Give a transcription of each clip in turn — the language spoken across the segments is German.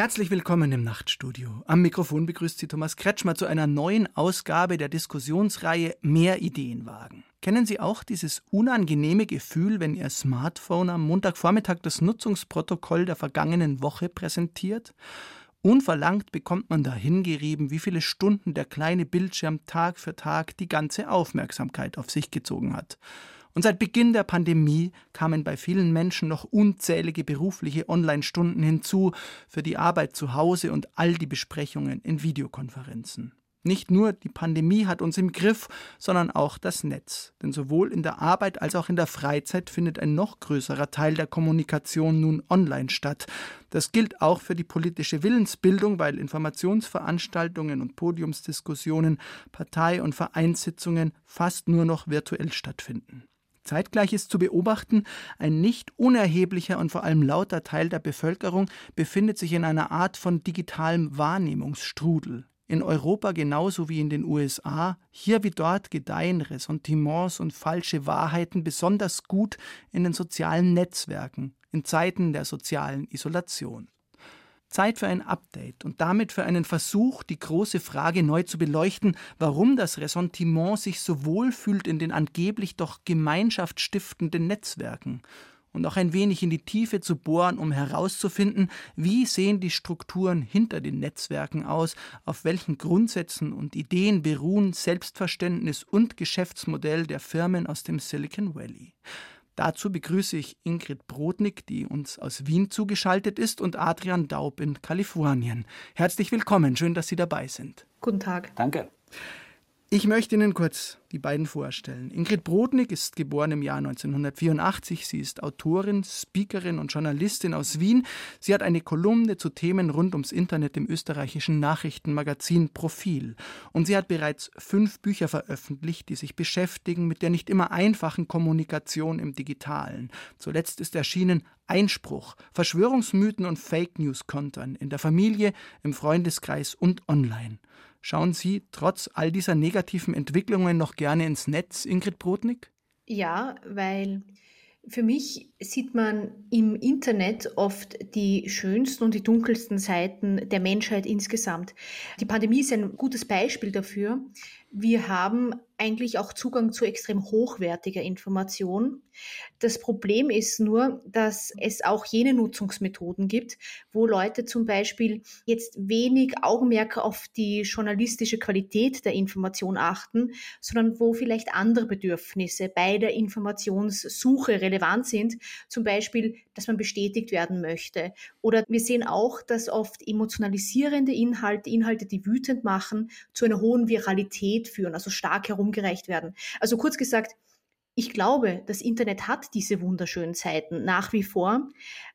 Herzlich willkommen im Nachtstudio. Am Mikrofon begrüßt Sie Thomas Kretschmer zu einer neuen Ausgabe der Diskussionsreihe Mehr Ideen wagen. Kennen Sie auch dieses unangenehme Gefühl, wenn Ihr Smartphone am Montagvormittag das Nutzungsprotokoll der vergangenen Woche präsentiert? Unverlangt bekommt man dahin gerieben, wie viele Stunden der kleine Bildschirm Tag für Tag die ganze Aufmerksamkeit auf sich gezogen hat. Und seit Beginn der Pandemie kamen bei vielen Menschen noch unzählige berufliche Online-Stunden hinzu für die Arbeit zu Hause und all die Besprechungen in Videokonferenzen. Nicht nur die Pandemie hat uns im Griff, sondern auch das Netz. Denn sowohl in der Arbeit als auch in der Freizeit findet ein noch größerer Teil der Kommunikation nun online statt. Das gilt auch für die politische Willensbildung, weil Informationsveranstaltungen und Podiumsdiskussionen, Partei- und Vereinssitzungen fast nur noch virtuell stattfinden. Zeitgleich ist zu beobachten, ein nicht unerheblicher und vor allem lauter Teil der Bevölkerung befindet sich in einer Art von digitalem Wahrnehmungsstrudel. In Europa genauso wie in den USA, hier wie dort gedeihen Ressentiments und falsche Wahrheiten besonders gut in den sozialen Netzwerken, in Zeiten der sozialen Isolation. Zeit für ein Update und damit für einen Versuch, die große Frage neu zu beleuchten, warum das Ressentiment sich so wohl fühlt in den angeblich doch gemeinschaftsstiftenden Netzwerken und auch ein wenig in die Tiefe zu bohren, um herauszufinden, wie sehen die Strukturen hinter den Netzwerken aus, auf welchen Grundsätzen und Ideen beruhen Selbstverständnis und Geschäftsmodell der Firmen aus dem Silicon Valley. Dazu begrüße ich Ingrid Brodnik, die uns aus Wien zugeschaltet ist, und Adrian Daub in Kalifornien. Herzlich willkommen, schön, dass Sie dabei sind. Guten Tag. Danke. Ich möchte Ihnen kurz die beiden vorstellen. Ingrid Brodnik ist geboren im Jahr 1984. Sie ist Autorin, Speakerin und Journalistin aus Wien. Sie hat eine Kolumne zu Themen rund ums Internet im österreichischen Nachrichtenmagazin Profil. Und sie hat bereits fünf Bücher veröffentlicht, die sich beschäftigen mit der nicht immer einfachen Kommunikation im Digitalen. Zuletzt ist erschienen Einspruch, Verschwörungsmythen und Fake News Kontern in der Familie, im Freundeskreis und online. Schauen Sie trotz all dieser negativen Entwicklungen noch gerne ins Netz, Ingrid Brodnik? Ja, weil für mich sieht man im Internet oft die schönsten und die dunkelsten Seiten der Menschheit insgesamt. Die Pandemie ist ein gutes Beispiel dafür. Wir haben eigentlich auch Zugang zu extrem hochwertiger Information. Das Problem ist nur, dass es auch jene Nutzungsmethoden gibt, wo Leute zum Beispiel jetzt wenig Augenmerk auf die journalistische Qualität der Information achten, sondern wo vielleicht andere Bedürfnisse bei der Informationssuche relevant sind, zum Beispiel, dass man bestätigt werden möchte. Oder wir sehen auch, dass oft emotionalisierende Inhalte, Inhalte, die wütend machen, zu einer hohen Viralität führen, also stark herum umgereicht werden. Also kurz gesagt, ich glaube, das Internet hat diese wunderschönen Seiten nach wie vor,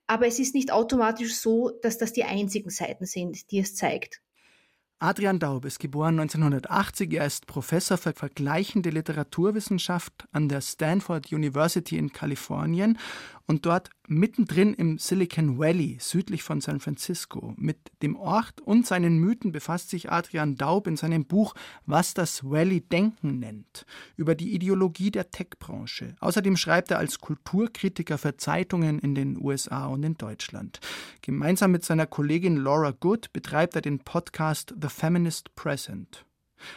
aber es ist nicht automatisch so, dass das die einzigen Seiten sind, die es zeigt. Adrian Daub ist geboren 1980. Er ist Professor für vergleichende Literaturwissenschaft an der Stanford University in Kalifornien und dort mittendrin im Silicon Valley, südlich von San Francisco. Mit dem Ort und seinen Mythen befasst sich Adrian Daub in seinem Buch Was das Valley Denken nennt, über die Ideologie der Tech-Branche. Außerdem schreibt er als Kulturkritiker für Zeitungen in den USA und in Deutschland. Gemeinsam mit seiner Kollegin Laura Good betreibt er den Podcast The Feminist Present.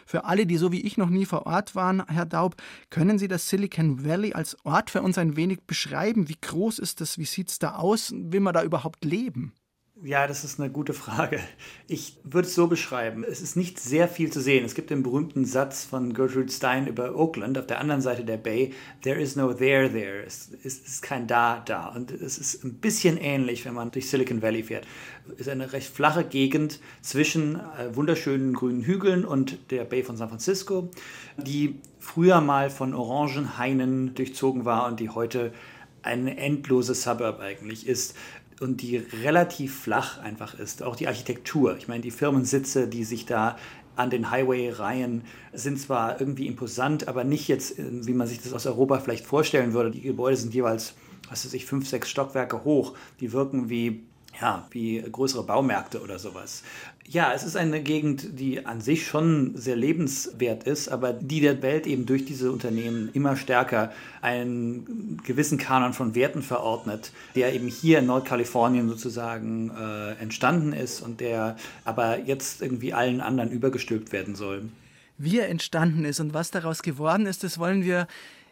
Für alle, die so wie ich noch nie vor Ort waren, Herr Daub, können Sie das Silicon Valley als Ort für uns ein wenig beschreiben? Wie groß ist das? Wie sieht es da aus? Will man da überhaupt leben? Ja, das ist eine gute Frage. Ich würde es so beschreiben. Es ist nicht sehr viel zu sehen. Es gibt den berühmten Satz von Gertrude Stein über Oakland auf der anderen Seite der Bay. There is no there there. Es ist kein da da. Und es ist ein bisschen ähnlich, wenn man durch Silicon Valley fährt. Es ist eine recht flache Gegend zwischen äh, wunderschönen grünen Hügeln und der Bay von San Francisco, die früher mal von Orangenhainen durchzogen war und die heute ein endloses Suburb eigentlich ist und die relativ flach einfach ist. Auch die Architektur. Ich meine, die Firmensitze, die sich da an den Highway-Reihen sind zwar irgendwie imposant, aber nicht jetzt, äh, wie man sich das aus Europa vielleicht vorstellen würde. Die Gebäude sind jeweils, was weiß ich, fünf, sechs Stockwerke hoch. Die wirken wie ja, wie größere Baumärkte oder sowas. Ja, es ist eine Gegend, die an sich schon sehr lebenswert ist, aber die der Welt eben durch diese Unternehmen immer stärker einen gewissen Kanon von Werten verordnet, der eben hier in Nordkalifornien sozusagen äh, entstanden ist und der aber jetzt irgendwie allen anderen übergestülpt werden soll. Wie er entstanden ist und was daraus geworden ist, das wollen wir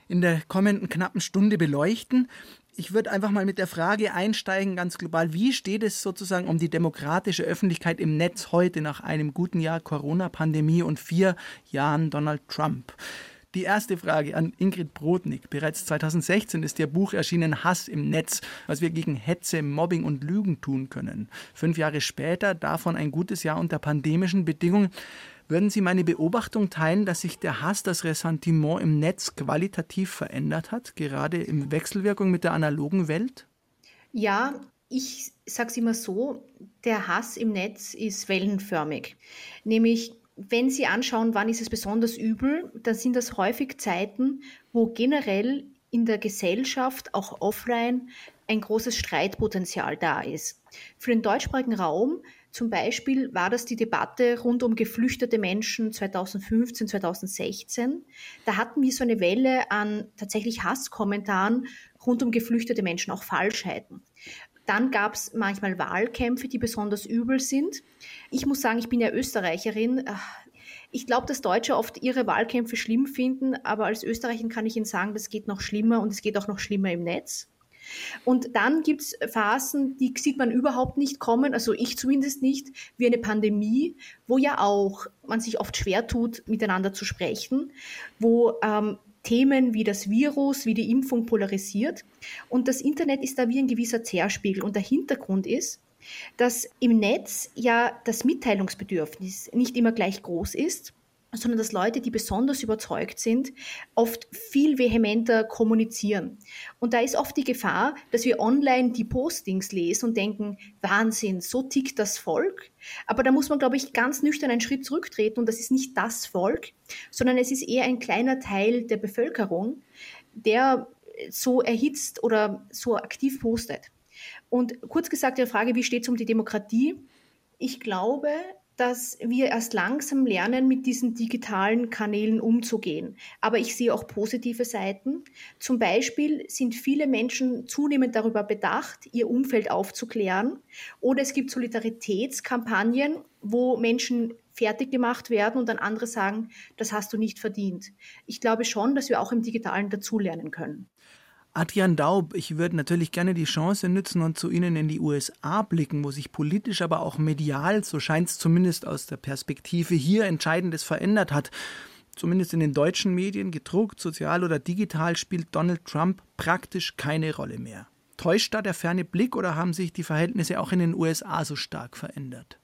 in der kommenden knappen Stunde beleuchten ich würde einfach mal mit der Frage einsteigen, ganz global, wie steht es sozusagen um die demokratische Öffentlichkeit im Netz heute nach einem guten Jahr Corona-Pandemie und vier Jahren Donald Trump? Die erste Frage an Ingrid Brodnik. Bereits 2016 ist ihr Buch erschienen Hass im Netz, was wir gegen Hetze, Mobbing und Lügen tun können. Fünf Jahre später, davon ein gutes Jahr unter pandemischen Bedingungen. Würden Sie meine Beobachtung teilen, dass sich der Hass, das Ressentiment im Netz qualitativ verändert hat, gerade in Wechselwirkung mit der analogen Welt? Ja, ich sage es immer so, der Hass im Netz ist wellenförmig. Nämlich, wenn Sie anschauen, wann ist es besonders übel, dann sind das häufig Zeiten, wo generell in der Gesellschaft, auch offline, ein großes Streitpotenzial da ist. Für den deutschsprachigen Raum zum Beispiel war das die Debatte rund um geflüchtete Menschen 2015, 2016. Da hatten wir so eine Welle an tatsächlich Hasskommentaren rund um geflüchtete Menschen, auch Falschheiten. Dann gab es manchmal Wahlkämpfe, die besonders übel sind. Ich muss sagen, ich bin ja Österreicherin. Ich glaube, dass Deutsche oft ihre Wahlkämpfe schlimm finden, aber als Österreicherin kann ich Ihnen sagen, das geht noch schlimmer und es geht auch noch schlimmer im Netz. Und dann gibt es Phasen, die sieht man überhaupt nicht kommen, also ich zumindest nicht, wie eine Pandemie, wo ja auch man sich oft schwer tut, miteinander zu sprechen, wo ähm, Themen wie das Virus, wie die Impfung polarisiert. Und das Internet ist da wie ein gewisser Zerspiegel. Und der Hintergrund ist, dass im Netz ja das Mitteilungsbedürfnis nicht immer gleich groß ist sondern dass Leute, die besonders überzeugt sind, oft viel vehementer kommunizieren. Und da ist oft die Gefahr, dass wir online die Postings lesen und denken, Wahnsinn, so tickt das Volk. Aber da muss man, glaube ich, ganz nüchtern einen Schritt zurücktreten und das ist nicht das Volk, sondern es ist eher ein kleiner Teil der Bevölkerung, der so erhitzt oder so aktiv postet. Und kurz gesagt, die Frage, wie steht es um die Demokratie? Ich glaube, dass wir erst langsam lernen, mit diesen digitalen Kanälen umzugehen. Aber ich sehe auch positive Seiten. Zum Beispiel sind viele Menschen zunehmend darüber bedacht, ihr Umfeld aufzuklären. Oder es gibt Solidaritätskampagnen, wo Menschen fertig gemacht werden und dann andere sagen, das hast du nicht verdient. Ich glaube schon, dass wir auch im digitalen dazulernen können. Adrian Daub, ich würde natürlich gerne die Chance nutzen und zu Ihnen in die USA blicken, wo sich politisch, aber auch medial, so scheint es zumindest aus der Perspektive hier, Entscheidendes verändert hat. Zumindest in den deutschen Medien, gedruckt, sozial oder digital, spielt Donald Trump praktisch keine Rolle mehr. Täuscht da der ferne Blick oder haben sich die Verhältnisse auch in den USA so stark verändert?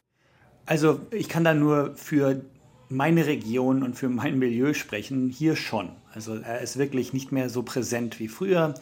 Also ich kann da nur für meine Region und für mein Milieu sprechen, hier schon. Also er ist wirklich nicht mehr so präsent wie früher.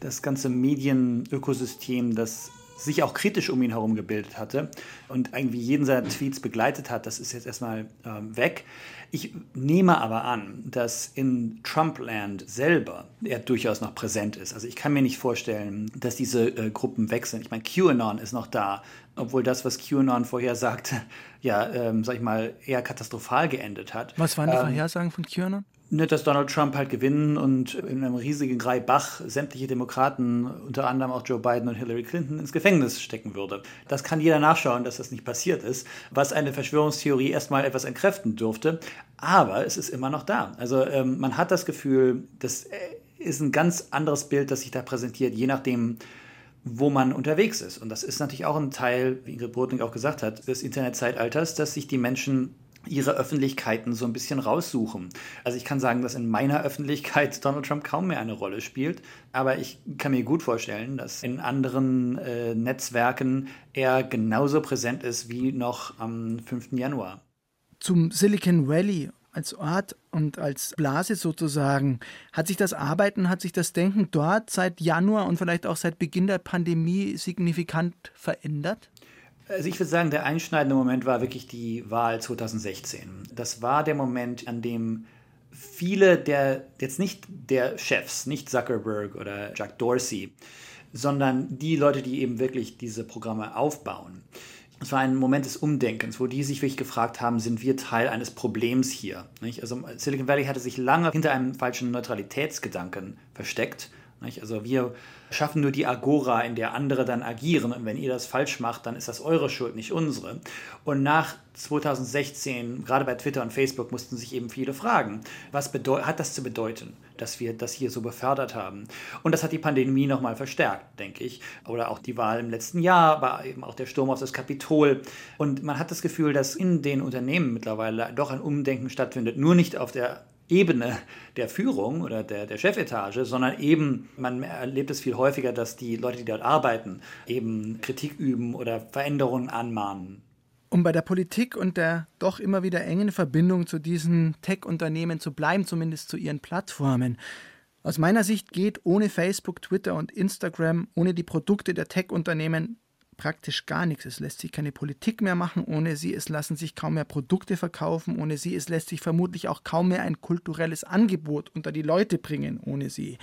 Das ganze Medienökosystem, das sich auch kritisch um ihn herum gebildet hatte und irgendwie jeden seiner Tweets begleitet hat, das ist jetzt erstmal ähm, weg. Ich nehme aber an, dass in Trumpland selber er durchaus noch präsent ist. Also ich kann mir nicht vorstellen, dass diese äh, Gruppen sind. Ich meine, QAnon ist noch da, obwohl das, was QAnon vorher sagte, ja, ähm, sag ich mal, eher katastrophal geendet hat. Was waren die ähm, Vorhersagen von QAnon? Ne, dass Donald Trump halt gewinnen und in einem riesigen Reibach sämtliche Demokraten, unter anderem auch Joe Biden und Hillary Clinton, ins Gefängnis stecken würde. Das kann jeder nachschauen, dass das nicht passiert ist, was eine Verschwörungstheorie erstmal etwas entkräften dürfte. Aber es ist immer noch da. Also ähm, man hat das Gefühl, das äh, ist ein ganz anderes Bild, das sich da präsentiert, je nachdem, wo man unterwegs ist. Und das ist natürlich auch ein Teil, wie Ingrid Brodnik auch gesagt hat, des Internetzeitalters, dass sich die Menschen ihre Öffentlichkeiten so ein bisschen raussuchen. Also ich kann sagen, dass in meiner Öffentlichkeit Donald Trump kaum mehr eine Rolle spielt, aber ich kann mir gut vorstellen, dass in anderen äh, Netzwerken er genauso präsent ist wie noch am 5. Januar. Zum Silicon Valley als Ort und als Blase sozusagen. Hat sich das Arbeiten, hat sich das Denken dort seit Januar und vielleicht auch seit Beginn der Pandemie signifikant verändert? Also ich würde sagen, der einschneidende Moment war wirklich die Wahl 2016. Das war der Moment, an dem viele der, jetzt nicht der Chefs, nicht Zuckerberg oder Jack Dorsey, sondern die Leute, die eben wirklich diese Programme aufbauen, es war ein Moment des Umdenkens, wo die sich wirklich gefragt haben, sind wir Teil eines Problems hier? Nicht? Also Silicon Valley hatte sich lange hinter einem falschen Neutralitätsgedanken versteckt. Nicht? Also wir schaffen nur die Agora, in der andere dann agieren. Und wenn ihr das falsch macht, dann ist das eure Schuld, nicht unsere. Und nach 2016, gerade bei Twitter und Facebook, mussten sich eben viele fragen, was hat das zu bedeuten, dass wir das hier so befördert haben? Und das hat die Pandemie nochmal verstärkt, denke ich. Oder auch die Wahl im letzten Jahr, aber eben auch der Sturm auf das Kapitol. Und man hat das Gefühl, dass in den Unternehmen mittlerweile doch ein Umdenken stattfindet. Nur nicht auf der Ebene der Führung oder der, der Chefetage, sondern eben, man erlebt es viel häufiger, dass die Leute, die dort arbeiten, eben Kritik üben oder Veränderungen anmahnen. Um bei der Politik und der doch immer wieder engen Verbindung zu diesen Tech-Unternehmen zu bleiben, zumindest zu ihren Plattformen. Aus meiner Sicht geht ohne Facebook, Twitter und Instagram, ohne die Produkte der Tech-Unternehmen praktisch gar nichts. Es lässt sich keine Politik mehr machen ohne sie, es lassen sich kaum mehr Produkte verkaufen ohne sie, es lässt sich vermutlich auch kaum mehr ein kulturelles Angebot unter die Leute bringen ohne sie.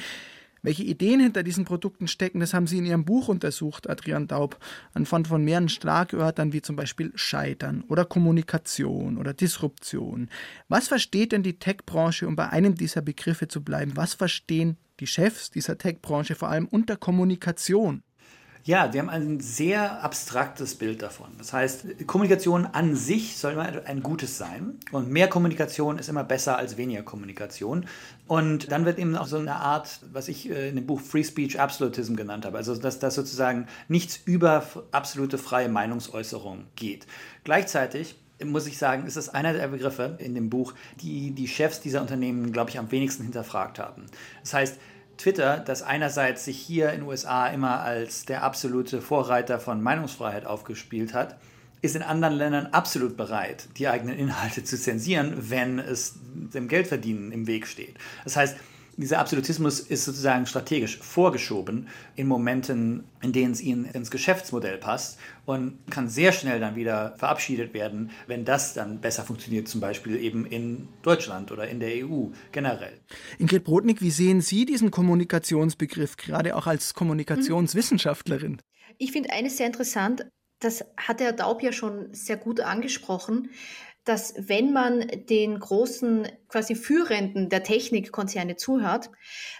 Welche Ideen hinter diesen Produkten stecken, das haben Sie in Ihrem Buch untersucht, Adrian Daub, anhand von mehreren Schlagwörtern wie zum Beispiel Scheitern oder Kommunikation oder Disruption. Was versteht denn die Tech-Branche, um bei einem dieser Begriffe zu bleiben? Was verstehen die Chefs dieser Tech-Branche vor allem unter Kommunikation? Ja, wir haben ein sehr abstraktes Bild davon. Das heißt, Kommunikation an sich soll immer ein gutes sein und mehr Kommunikation ist immer besser als weniger Kommunikation. Und dann wird eben auch so eine Art, was ich äh, in dem Buch Free Speech Absolutism genannt habe, also dass das sozusagen nichts über absolute freie Meinungsäußerung geht. Gleichzeitig muss ich sagen, ist das einer der Begriffe in dem Buch, die die Chefs dieser Unternehmen, glaube ich, am wenigsten hinterfragt haben. Das heißt, Twitter, das einerseits sich hier in den USA immer als der absolute Vorreiter von Meinungsfreiheit aufgespielt hat, ist in anderen Ländern absolut bereit, die eigenen Inhalte zu zensieren, wenn es dem Geldverdienen im Weg steht. Das heißt, dieser Absolutismus ist sozusagen strategisch vorgeschoben in Momenten, in denen es ihnen ins Geschäftsmodell passt und kann sehr schnell dann wieder verabschiedet werden, wenn das dann besser funktioniert, zum Beispiel eben in Deutschland oder in der EU generell. Ingrid Brodnik, wie sehen Sie diesen Kommunikationsbegriff, gerade auch als Kommunikationswissenschaftlerin? Ich finde eines sehr interessant, das hat Herr Daub ja schon sehr gut angesprochen dass wenn man den großen quasi Führenden der Technikkonzerne zuhört,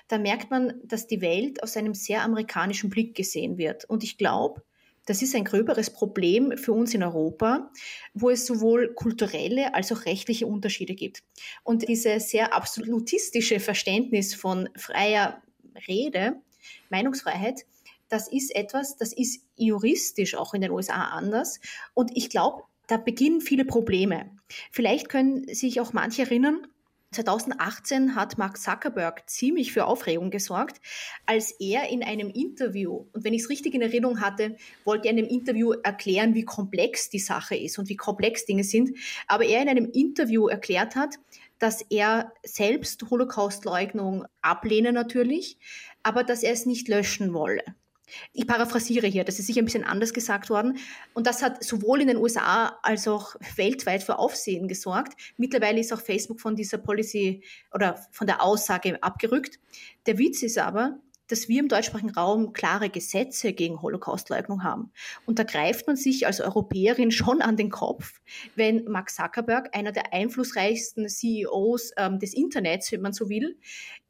dann merkt man, dass die Welt aus einem sehr amerikanischen Blick gesehen wird. Und ich glaube, das ist ein gröberes Problem für uns in Europa, wo es sowohl kulturelle als auch rechtliche Unterschiede gibt. Und dieses sehr absolutistische Verständnis von freier Rede, Meinungsfreiheit, das ist etwas, das ist juristisch auch in den USA anders. Und ich glaube, da beginnen viele Probleme. Vielleicht können sich auch manche erinnern, 2018 hat Mark Zuckerberg ziemlich für Aufregung gesorgt, als er in einem Interview, und wenn ich es richtig in Erinnerung hatte, wollte er in einem Interview erklären, wie komplex die Sache ist und wie komplex Dinge sind, aber er in einem Interview erklärt hat, dass er selbst Holocaustleugnung ablehne natürlich, aber dass er es nicht löschen wolle. Ich paraphrasiere hier, das ist sicher ein bisschen anders gesagt worden. Und das hat sowohl in den USA als auch weltweit für Aufsehen gesorgt. Mittlerweile ist auch Facebook von dieser Policy oder von der Aussage abgerückt. Der Witz ist aber, dass wir im deutschsprachigen Raum klare Gesetze gegen Holocaustleugnung haben. Und da greift man sich als Europäerin schon an den Kopf, wenn Mark Zuckerberg, einer der einflussreichsten CEOs ähm, des Internets, wenn man so will,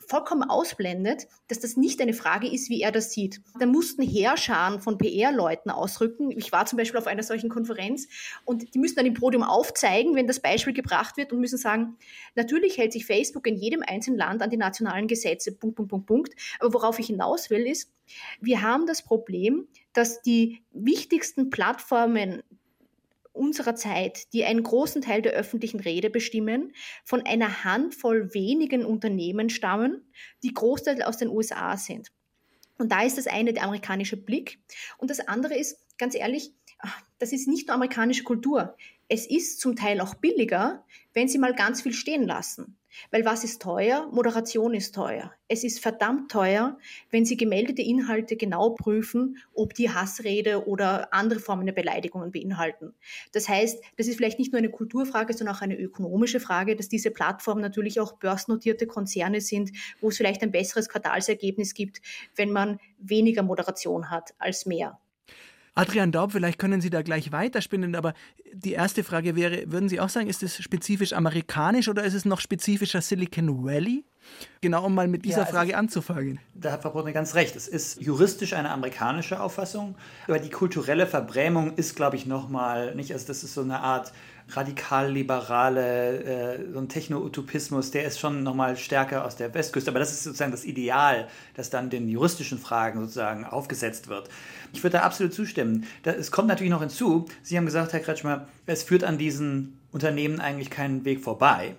vollkommen ausblendet, dass das nicht eine Frage ist, wie er das sieht. Da mussten Heerscharen von PR-Leuten ausrücken. Ich war zum Beispiel auf einer solchen Konferenz und die müssen dann im Podium aufzeigen, wenn das Beispiel gebracht wird und müssen sagen, natürlich hält sich Facebook in jedem einzelnen Land an die nationalen Gesetze, Punkt, Punkt, Punkt, Punkt. Aber worauf hinaus will, ist, wir haben das Problem, dass die wichtigsten Plattformen unserer Zeit, die einen großen Teil der öffentlichen Rede bestimmen, von einer Handvoll wenigen Unternehmen stammen, die Großteil aus den USA sind. Und da ist das eine der amerikanische Blick. Und das andere ist, ganz ehrlich, das ist nicht nur amerikanische Kultur. Es ist zum Teil auch billiger, wenn sie mal ganz viel stehen lassen. Weil was ist teuer? Moderation ist teuer. Es ist verdammt teuer, wenn Sie gemeldete Inhalte genau prüfen, ob die Hassrede oder andere Formen der Beleidigungen beinhalten. Das heißt, das ist vielleicht nicht nur eine Kulturfrage, sondern auch eine ökonomische Frage, dass diese Plattformen natürlich auch börsennotierte Konzerne sind, wo es vielleicht ein besseres Quartalsergebnis gibt, wenn man weniger Moderation hat als mehr. Adrian Daub, vielleicht können Sie da gleich weiterspinnen, aber die erste Frage wäre, würden Sie auch sagen, ist es spezifisch amerikanisch oder ist es noch spezifischer Silicon Valley? Genau, um mal mit dieser ja, Frage ist, anzufangen. Da hat Frau Brunner ganz recht. Es ist juristisch eine amerikanische Auffassung, aber die kulturelle Verbrämung ist, glaube ich, nochmal nicht, also das ist so eine Art radikal-liberale, äh, so ein Techno-Utopismus, der ist schon nochmal stärker aus der Westküste. Aber das ist sozusagen das Ideal, das dann den juristischen Fragen sozusagen aufgesetzt wird. Ich würde da absolut zustimmen. Da, es kommt natürlich noch hinzu, Sie haben gesagt, Herr Kretschmer, es führt an diesen Unternehmen eigentlich keinen Weg vorbei.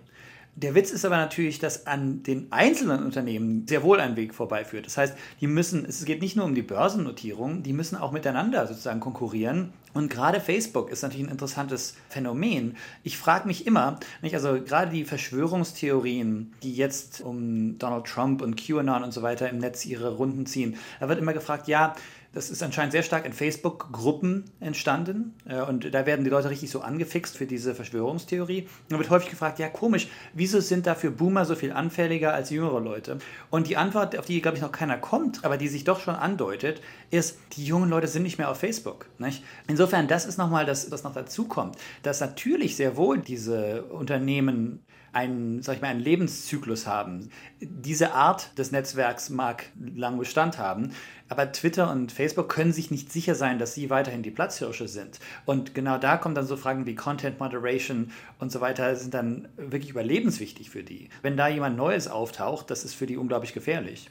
Der Witz ist aber natürlich, dass an den einzelnen Unternehmen sehr wohl ein Weg vorbeiführt. Das heißt, die müssen, es geht nicht nur um die Börsennotierung, die müssen auch miteinander sozusagen konkurrieren. Und gerade Facebook ist natürlich ein interessantes Phänomen. Ich frage mich immer, nicht, also gerade die Verschwörungstheorien, die jetzt um Donald Trump und QAnon und so weiter im Netz ihre Runden ziehen, da wird immer gefragt, ja, das ist anscheinend sehr stark in Facebook-Gruppen entstanden. Äh, und da werden die Leute richtig so angefixt für diese Verschwörungstheorie. Da wird häufig gefragt, ja komisch, wieso sind dafür Boomer so viel anfälliger als jüngere Leute? Und die Antwort, auf die, glaube ich, noch keiner kommt, aber die sich doch schon andeutet, ist, die jungen Leute sind nicht mehr auf Facebook. Nicht? Insofern, das ist nochmal das, was noch dazu kommt, dass natürlich sehr wohl diese Unternehmen einen, sag ich mal, einen Lebenszyklus haben. Diese Art des Netzwerks mag lang Bestand haben, aber Twitter und Facebook können sich nicht sicher sein, dass sie weiterhin die Platzhirsche sind. Und genau da kommen dann so Fragen wie Content Moderation und so weiter, sind dann wirklich überlebenswichtig für die. Wenn da jemand Neues auftaucht, das ist für die unglaublich gefährlich.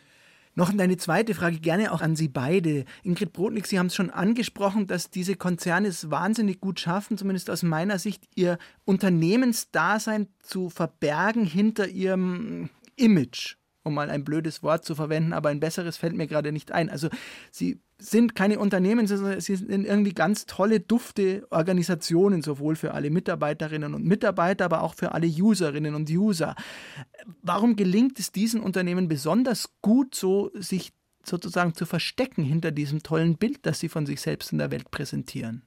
Noch eine zweite Frage, gerne auch an Sie beide. Ingrid Brodnik, Sie haben es schon angesprochen, dass diese Konzerne es wahnsinnig gut schaffen, zumindest aus meiner Sicht, ihr Unternehmensdasein zu verbergen hinter ihrem Image um mal ein blödes Wort zu verwenden, aber ein besseres fällt mir gerade nicht ein. Also sie sind keine Unternehmen, sondern sie sind irgendwie ganz tolle, dufte Organisationen, sowohl für alle Mitarbeiterinnen und Mitarbeiter, aber auch für alle Userinnen und User. Warum gelingt es diesen Unternehmen besonders gut, so sich sozusagen zu verstecken hinter diesem tollen Bild, das sie von sich selbst in der Welt präsentieren?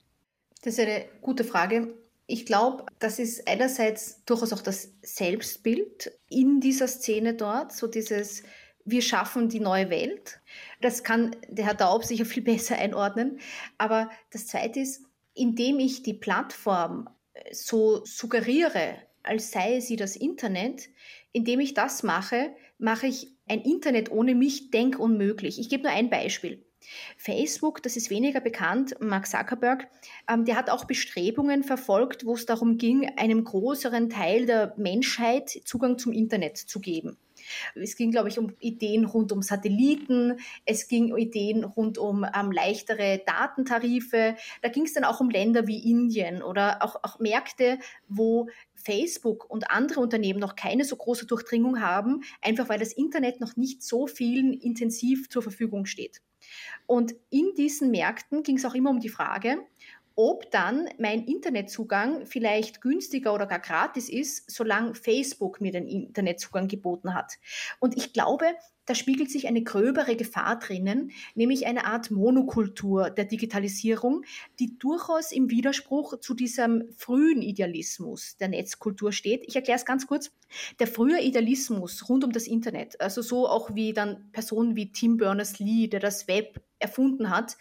Das ist eine gute Frage. Ich glaube, das ist einerseits durchaus auch das Selbstbild in dieser Szene dort, so dieses wir schaffen die neue Welt. Das kann der Herr Daub sicher viel besser einordnen. Aber das Zweite ist, indem ich die Plattform äh, so suggeriere, als sei sie das Internet, indem ich das mache, mache ich ein Internet ohne mich denkunmöglich. Ich gebe nur ein Beispiel. Facebook, das ist weniger bekannt, Mark Zuckerberg, ähm, der hat auch Bestrebungen verfolgt, wo es darum ging, einem größeren Teil der Menschheit Zugang zum Internet zu geben. Es ging, glaube ich, um Ideen rund um Satelliten, es ging um Ideen rund um ähm, leichtere Datentarife. Da ging es dann auch um Länder wie Indien oder auch, auch Märkte, wo Facebook und andere Unternehmen noch keine so große Durchdringung haben, einfach weil das Internet noch nicht so vielen intensiv zur Verfügung steht. Und in diesen Märkten ging es auch immer um die Frage, ob dann mein Internetzugang vielleicht günstiger oder gar gratis ist, solange Facebook mir den Internetzugang geboten hat. Und ich glaube, da spiegelt sich eine gröbere Gefahr drinnen, nämlich eine Art Monokultur der Digitalisierung, die durchaus im Widerspruch zu diesem frühen Idealismus der Netzkultur steht. Ich erkläre es ganz kurz. Der frühe Idealismus rund um das Internet, also so auch wie dann Personen wie Tim Berners-Lee, der das Web erfunden hat,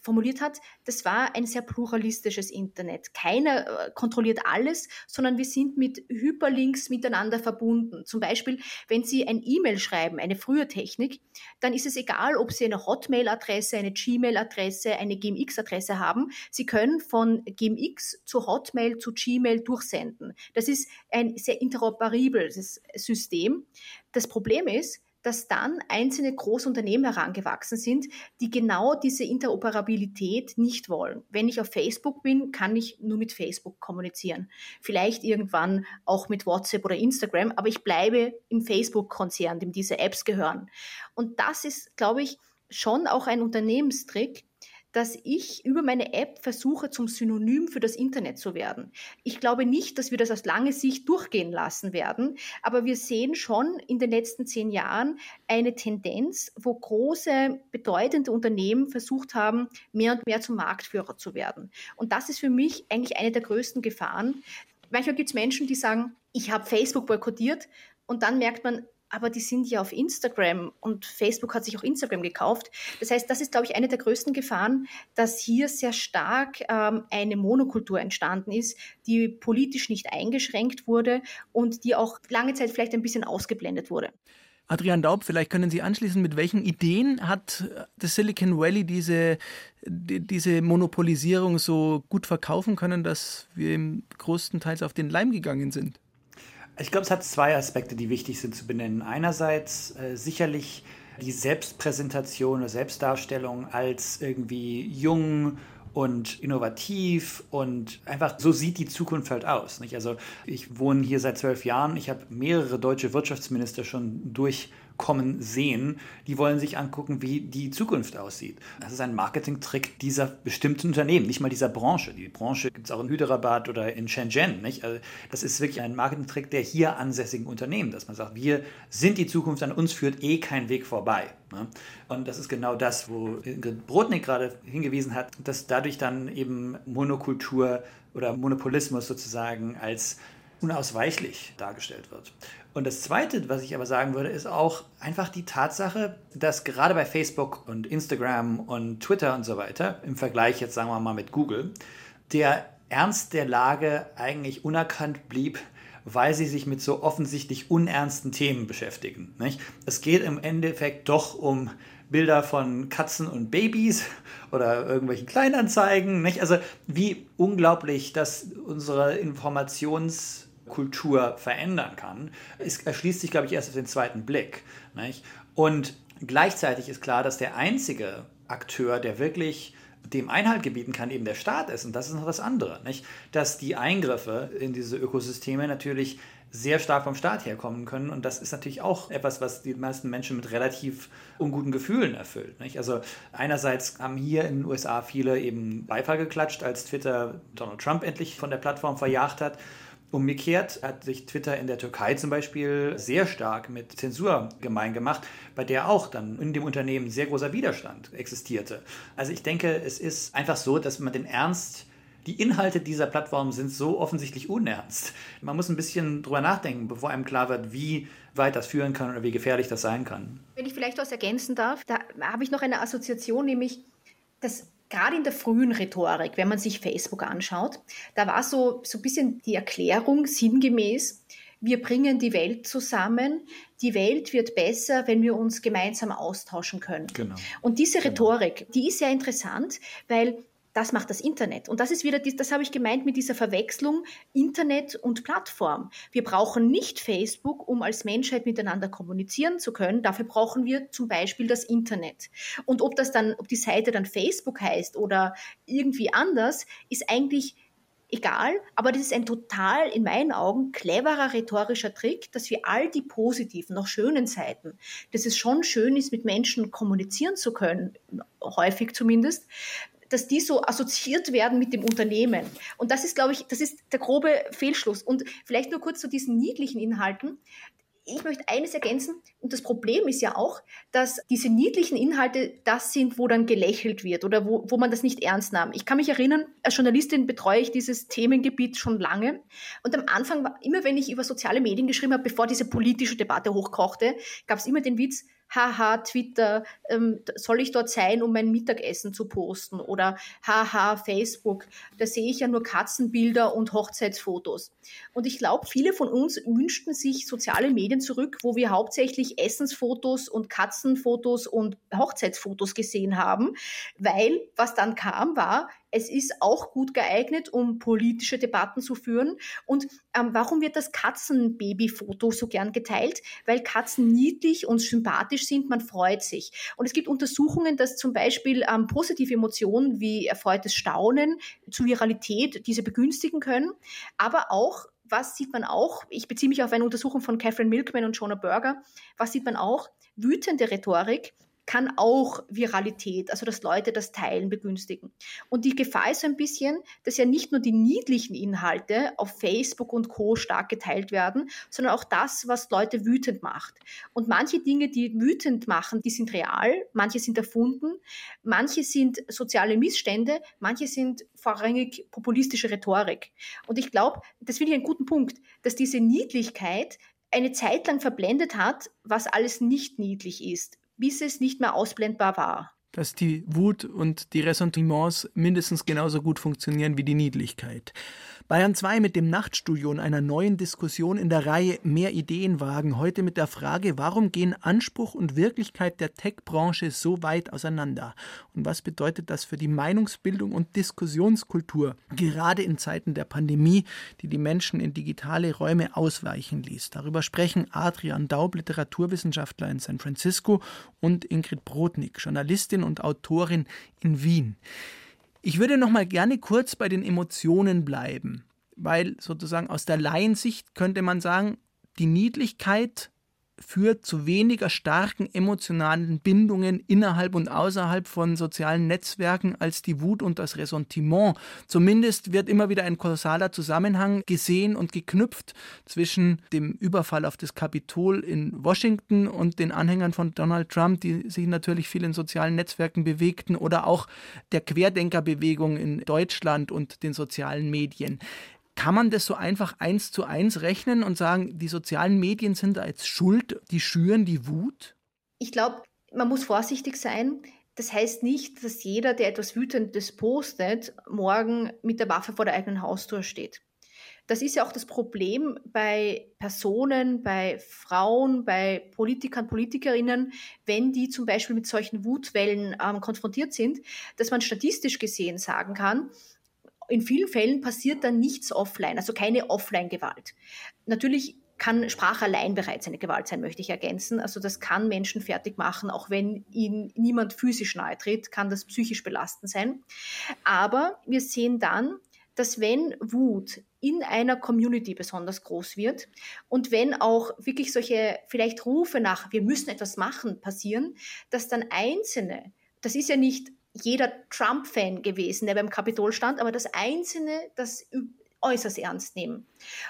formuliert hat, das war ein sehr pluralistisches Internet. Keiner äh, kontrolliert alles, sondern wir sind mit Hyperlinks miteinander verbunden. Zum Beispiel, wenn Sie ein E-Mail schreiben, eine frühe Technik, dann ist es egal, ob Sie eine Hotmail-Adresse, eine Gmail-Adresse, eine GMX-Adresse haben. Sie können von GMX zu Hotmail zu Gmail durchsenden. Das ist ein sehr interoperables System. Das Problem ist, dass dann einzelne Großunternehmen herangewachsen sind, die genau diese Interoperabilität nicht wollen. Wenn ich auf Facebook bin, kann ich nur mit Facebook kommunizieren. Vielleicht irgendwann auch mit WhatsApp oder Instagram, aber ich bleibe im Facebook-Konzern, dem diese Apps gehören. Und das ist, glaube ich, schon auch ein Unternehmenstrick, dass ich über meine App versuche, zum Synonym für das Internet zu werden. Ich glaube nicht, dass wir das aus lange Sicht durchgehen lassen werden, aber wir sehen schon in den letzten zehn Jahren eine Tendenz, wo große, bedeutende Unternehmen versucht haben, mehr und mehr zum Marktführer zu werden. Und das ist für mich eigentlich eine der größten Gefahren. Manchmal gibt es Menschen, die sagen, ich habe Facebook boykottiert und dann merkt man, aber die sind ja auf Instagram und Facebook hat sich auch Instagram gekauft. Das heißt, das ist, glaube ich, eine der größten Gefahren, dass hier sehr stark ähm, eine Monokultur entstanden ist, die politisch nicht eingeschränkt wurde und die auch lange Zeit vielleicht ein bisschen ausgeblendet wurde. Adrian Daub, vielleicht können Sie anschließen, mit welchen Ideen hat das Silicon Valley diese, diese Monopolisierung so gut verkaufen können, dass wir im größtenteils auf den Leim gegangen sind? Ich glaube, es hat zwei Aspekte, die wichtig sind zu benennen. Einerseits äh, sicherlich die Selbstpräsentation oder Selbstdarstellung als irgendwie jung und innovativ und einfach so sieht die Zukunft halt aus. Nicht? Also ich wohne hier seit zwölf Jahren, ich habe mehrere deutsche Wirtschaftsminister schon durch kommen sehen, die wollen sich angucken, wie die Zukunft aussieht. Das ist ein Marketingtrick dieser bestimmten Unternehmen, nicht mal dieser Branche. Die Branche gibt es auch in Hyderabad oder in Shenzhen. Nicht? Also das ist wirklich ein Marketingtrick der hier ansässigen Unternehmen, dass man sagt, wir sind die Zukunft, an uns führt eh kein Weg vorbei. Ne? Und das ist genau das, wo Ingrid Brodnik gerade hingewiesen hat, dass dadurch dann eben Monokultur oder Monopolismus sozusagen als unausweichlich dargestellt wird. Und das Zweite, was ich aber sagen würde, ist auch einfach die Tatsache, dass gerade bei Facebook und Instagram und Twitter und so weiter, im Vergleich jetzt sagen wir mal mit Google, der Ernst der Lage eigentlich unerkannt blieb, weil sie sich mit so offensichtlich unernsten Themen beschäftigen. Nicht? Es geht im Endeffekt doch um Bilder von Katzen und Babys oder irgendwelchen Kleinanzeigen. Nicht? Also wie unglaublich, dass unsere Informations- Kultur verändern kann, ist, erschließt sich, glaube ich, erst auf den zweiten Blick. Nicht? Und gleichzeitig ist klar, dass der einzige Akteur, der wirklich dem Einhalt gebieten kann, eben der Staat ist. Und das ist noch das andere. Nicht? Dass die Eingriffe in diese Ökosysteme natürlich sehr stark vom Staat herkommen können. Und das ist natürlich auch etwas, was die meisten Menschen mit relativ unguten Gefühlen erfüllt. Nicht? Also einerseits haben hier in den USA viele eben Beifall geklatscht, als Twitter Donald Trump endlich von der Plattform verjagt hat. Umgekehrt hat sich Twitter in der Türkei zum Beispiel sehr stark mit Zensur gemein gemacht, bei der auch dann in dem Unternehmen sehr großer Widerstand existierte. Also ich denke, es ist einfach so, dass man den Ernst die Inhalte dieser Plattform sind so offensichtlich unernst. Man muss ein bisschen drüber nachdenken, bevor einem klar wird, wie weit das führen kann oder wie gefährlich das sein kann. Wenn ich vielleicht was ergänzen darf, da habe ich noch eine Assoziation, nämlich das gerade in der frühen Rhetorik, wenn man sich Facebook anschaut, da war so, so ein bisschen die Erklärung sinngemäß, wir bringen die Welt zusammen. Die Welt wird besser, wenn wir uns gemeinsam austauschen können. Genau. Und diese genau. Rhetorik, die ist sehr interessant, weil das macht das Internet. Und das ist wieder, das habe ich gemeint mit dieser Verwechslung Internet und Plattform. Wir brauchen nicht Facebook, um als Menschheit miteinander kommunizieren zu können. Dafür brauchen wir zum Beispiel das Internet. Und ob das dann, ob die Seite dann Facebook heißt oder irgendwie anders, ist eigentlich egal, aber das ist ein total, in meinen Augen, cleverer rhetorischer Trick, dass wir all die positiven, noch schönen Seiten, dass es schon schön ist, mit Menschen kommunizieren zu können, häufig zumindest, dass die so assoziiert werden mit dem Unternehmen. Und das ist, glaube ich, das ist der grobe Fehlschluss. Und vielleicht nur kurz zu diesen niedlichen Inhalten. Ich möchte eines ergänzen, und das Problem ist ja auch, dass diese niedlichen Inhalte das sind, wo dann gelächelt wird oder wo, wo man das nicht ernst nahm. Ich kann mich erinnern, als Journalistin betreue ich dieses Themengebiet schon lange. Und am Anfang, war, immer wenn ich über soziale Medien geschrieben habe, bevor diese politische Debatte hochkochte, gab es immer den Witz, haha, Twitter, ähm, soll ich dort sein, um mein Mittagessen zu posten? Oder haha, Facebook, da sehe ich ja nur Katzenbilder und Hochzeitsfotos. Und ich glaube, viele von uns wünschten sich soziale Medien zurück, wo wir hauptsächlich Essensfotos und Katzenfotos und Hochzeitsfotos gesehen haben, weil was dann kam, war, es ist auch gut geeignet, um politische Debatten zu führen. Und ähm, warum wird das Katzenbabyfoto so gern geteilt? Weil Katzen niedlich und sympathisch sind, man freut sich. Und es gibt Untersuchungen, dass zum Beispiel ähm, positive Emotionen wie erfreutes Staunen zu Viralität diese begünstigen können, aber auch was sieht man auch? Ich beziehe mich auf eine Untersuchung von Catherine Milkman und Jonah Berger. Was sieht man auch? Wütende Rhetorik kann auch Viralität, also dass Leute das teilen, begünstigen. Und die Gefahr ist so ein bisschen, dass ja nicht nur die niedlichen Inhalte auf Facebook und Co. stark geteilt werden, sondern auch das, was Leute wütend macht. Und manche Dinge, die wütend machen, die sind real, manche sind erfunden, manche sind soziale Missstände, manche sind vorrangig populistische Rhetorik. Und ich glaube, das finde ich einen guten Punkt, dass diese Niedlichkeit eine Zeit lang verblendet hat, was alles nicht niedlich ist, bis es nicht mehr ausblendbar war. Dass die Wut und die Ressentiments mindestens genauso gut funktionieren wie die Niedlichkeit. Bayern 2 mit dem Nachtstudio und einer neuen Diskussion in der Reihe Mehr Ideen wagen. Heute mit der Frage, warum gehen Anspruch und Wirklichkeit der Tech-Branche so weit auseinander? Und was bedeutet das für die Meinungsbildung und Diskussionskultur, gerade in Zeiten der Pandemie, die die Menschen in digitale Räume ausweichen ließ? Darüber sprechen Adrian Daub, Literaturwissenschaftler in San Francisco, und Ingrid Brodnik, Journalistin und Autorin in Wien. Ich würde noch mal gerne kurz bei den Emotionen bleiben, weil sozusagen aus der Laiensicht könnte man sagen, die Niedlichkeit führt zu weniger starken emotionalen Bindungen innerhalb und außerhalb von sozialen Netzwerken als die Wut und das Ressentiment. Zumindest wird immer wieder ein kolossaler Zusammenhang gesehen und geknüpft zwischen dem Überfall auf das Kapitol in Washington und den Anhängern von Donald Trump, die sich natürlich viel in sozialen Netzwerken bewegten, oder auch der Querdenkerbewegung in Deutschland und den sozialen Medien. Kann man das so einfach eins zu eins rechnen und sagen, die sozialen Medien sind da jetzt schuld, die schüren die Wut? Ich glaube, man muss vorsichtig sein. Das heißt nicht, dass jeder, der etwas Wütendes postet, morgen mit der Waffe vor der eigenen Haustür steht. Das ist ja auch das Problem bei Personen, bei Frauen, bei Politikern, Politikerinnen, wenn die zum Beispiel mit solchen Wutwellen ähm, konfrontiert sind, dass man statistisch gesehen sagen kann, in vielen Fällen passiert dann nichts offline, also keine Offline-Gewalt. Natürlich kann Sprache allein bereits eine Gewalt sein, möchte ich ergänzen. Also das kann Menschen fertig machen, auch wenn ihnen niemand physisch nahe tritt, kann das psychisch belastend sein. Aber wir sehen dann, dass wenn Wut in einer Community besonders groß wird und wenn auch wirklich solche vielleicht Rufe nach, wir müssen etwas machen, passieren, dass dann Einzelne, das ist ja nicht jeder Trump-Fan gewesen, der beim Kapitol stand, aber das Einzelne, das äußerst ernst nehmen.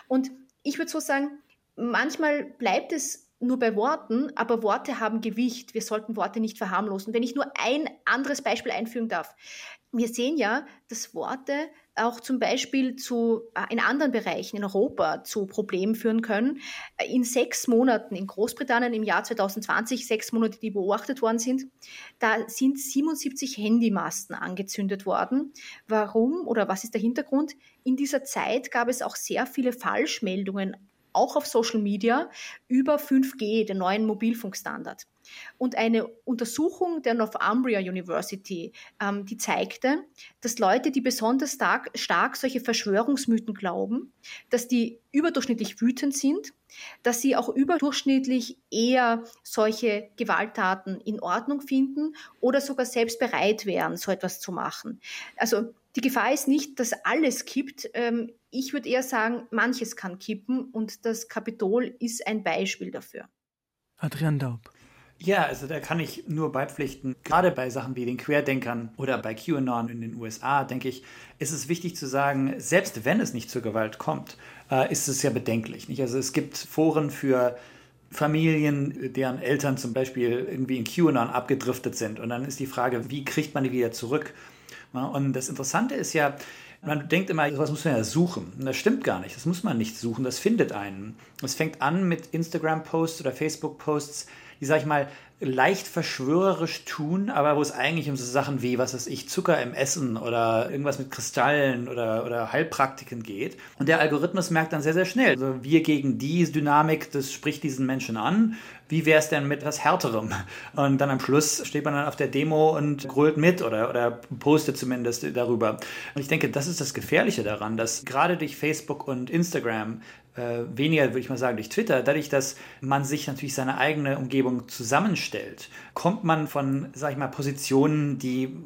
Und ich würde so sagen, manchmal bleibt es nur bei Worten, aber Worte haben Gewicht. Wir sollten Worte nicht verharmlosen. Wenn ich nur ein anderes Beispiel einfügen darf. Wir sehen ja, dass Worte auch zum Beispiel zu, äh, in anderen Bereichen in Europa zu Problemen führen können. In sechs Monaten in Großbritannien im Jahr 2020, sechs Monate, die beobachtet worden sind, da sind 77 Handymasten angezündet worden. Warum oder was ist der Hintergrund? In dieser Zeit gab es auch sehr viele Falschmeldungen auch auf Social Media über 5G, den neuen Mobilfunkstandard. Und eine Untersuchung der Northumbria University, ähm, die zeigte, dass Leute, die besonders stark, stark solche Verschwörungsmythen glauben, dass die überdurchschnittlich wütend sind, dass sie auch überdurchschnittlich eher solche Gewalttaten in Ordnung finden oder sogar selbst bereit wären, so etwas zu machen. Also die Gefahr ist nicht, dass alles kippt. Ähm, ich würde eher sagen, manches kann kippen und das Kapitol ist ein Beispiel dafür. Adrian Daub. Ja, also da kann ich nur beipflichten. Gerade bei Sachen wie den Querdenkern oder bei QAnon in den USA, denke ich, ist es wichtig zu sagen, selbst wenn es nicht zur Gewalt kommt, äh, ist es ja bedenklich. Nicht? Also es gibt Foren für Familien, deren Eltern zum Beispiel irgendwie in QAnon abgedriftet sind. Und dann ist die Frage, wie kriegt man die wieder zurück? Und das Interessante ist ja, man denkt immer, sowas muss man ja suchen. Und das stimmt gar nicht. Das muss man nicht suchen. Das findet einen. Es fängt an mit Instagram-Posts oder Facebook-Posts, die, sag ich mal, leicht verschwörerisch tun, aber wo es eigentlich um so Sachen wie, was weiß ich, Zucker im Essen oder irgendwas mit Kristallen oder, oder Heilpraktiken geht. Und der Algorithmus merkt dann sehr, sehr schnell, also wir gegen die Dynamik, das spricht diesen Menschen an. Wie wäre es denn mit etwas Härterem? Und dann am Schluss steht man dann auf der Demo und grölt mit oder, oder postet zumindest darüber. Und ich denke, das ist das Gefährliche daran, dass gerade durch Facebook und Instagram äh, weniger, würde ich mal sagen, durch Twitter, dadurch, dass man sich natürlich seine eigene Umgebung zusammenstellt, kommt man von, sag ich mal, Positionen, die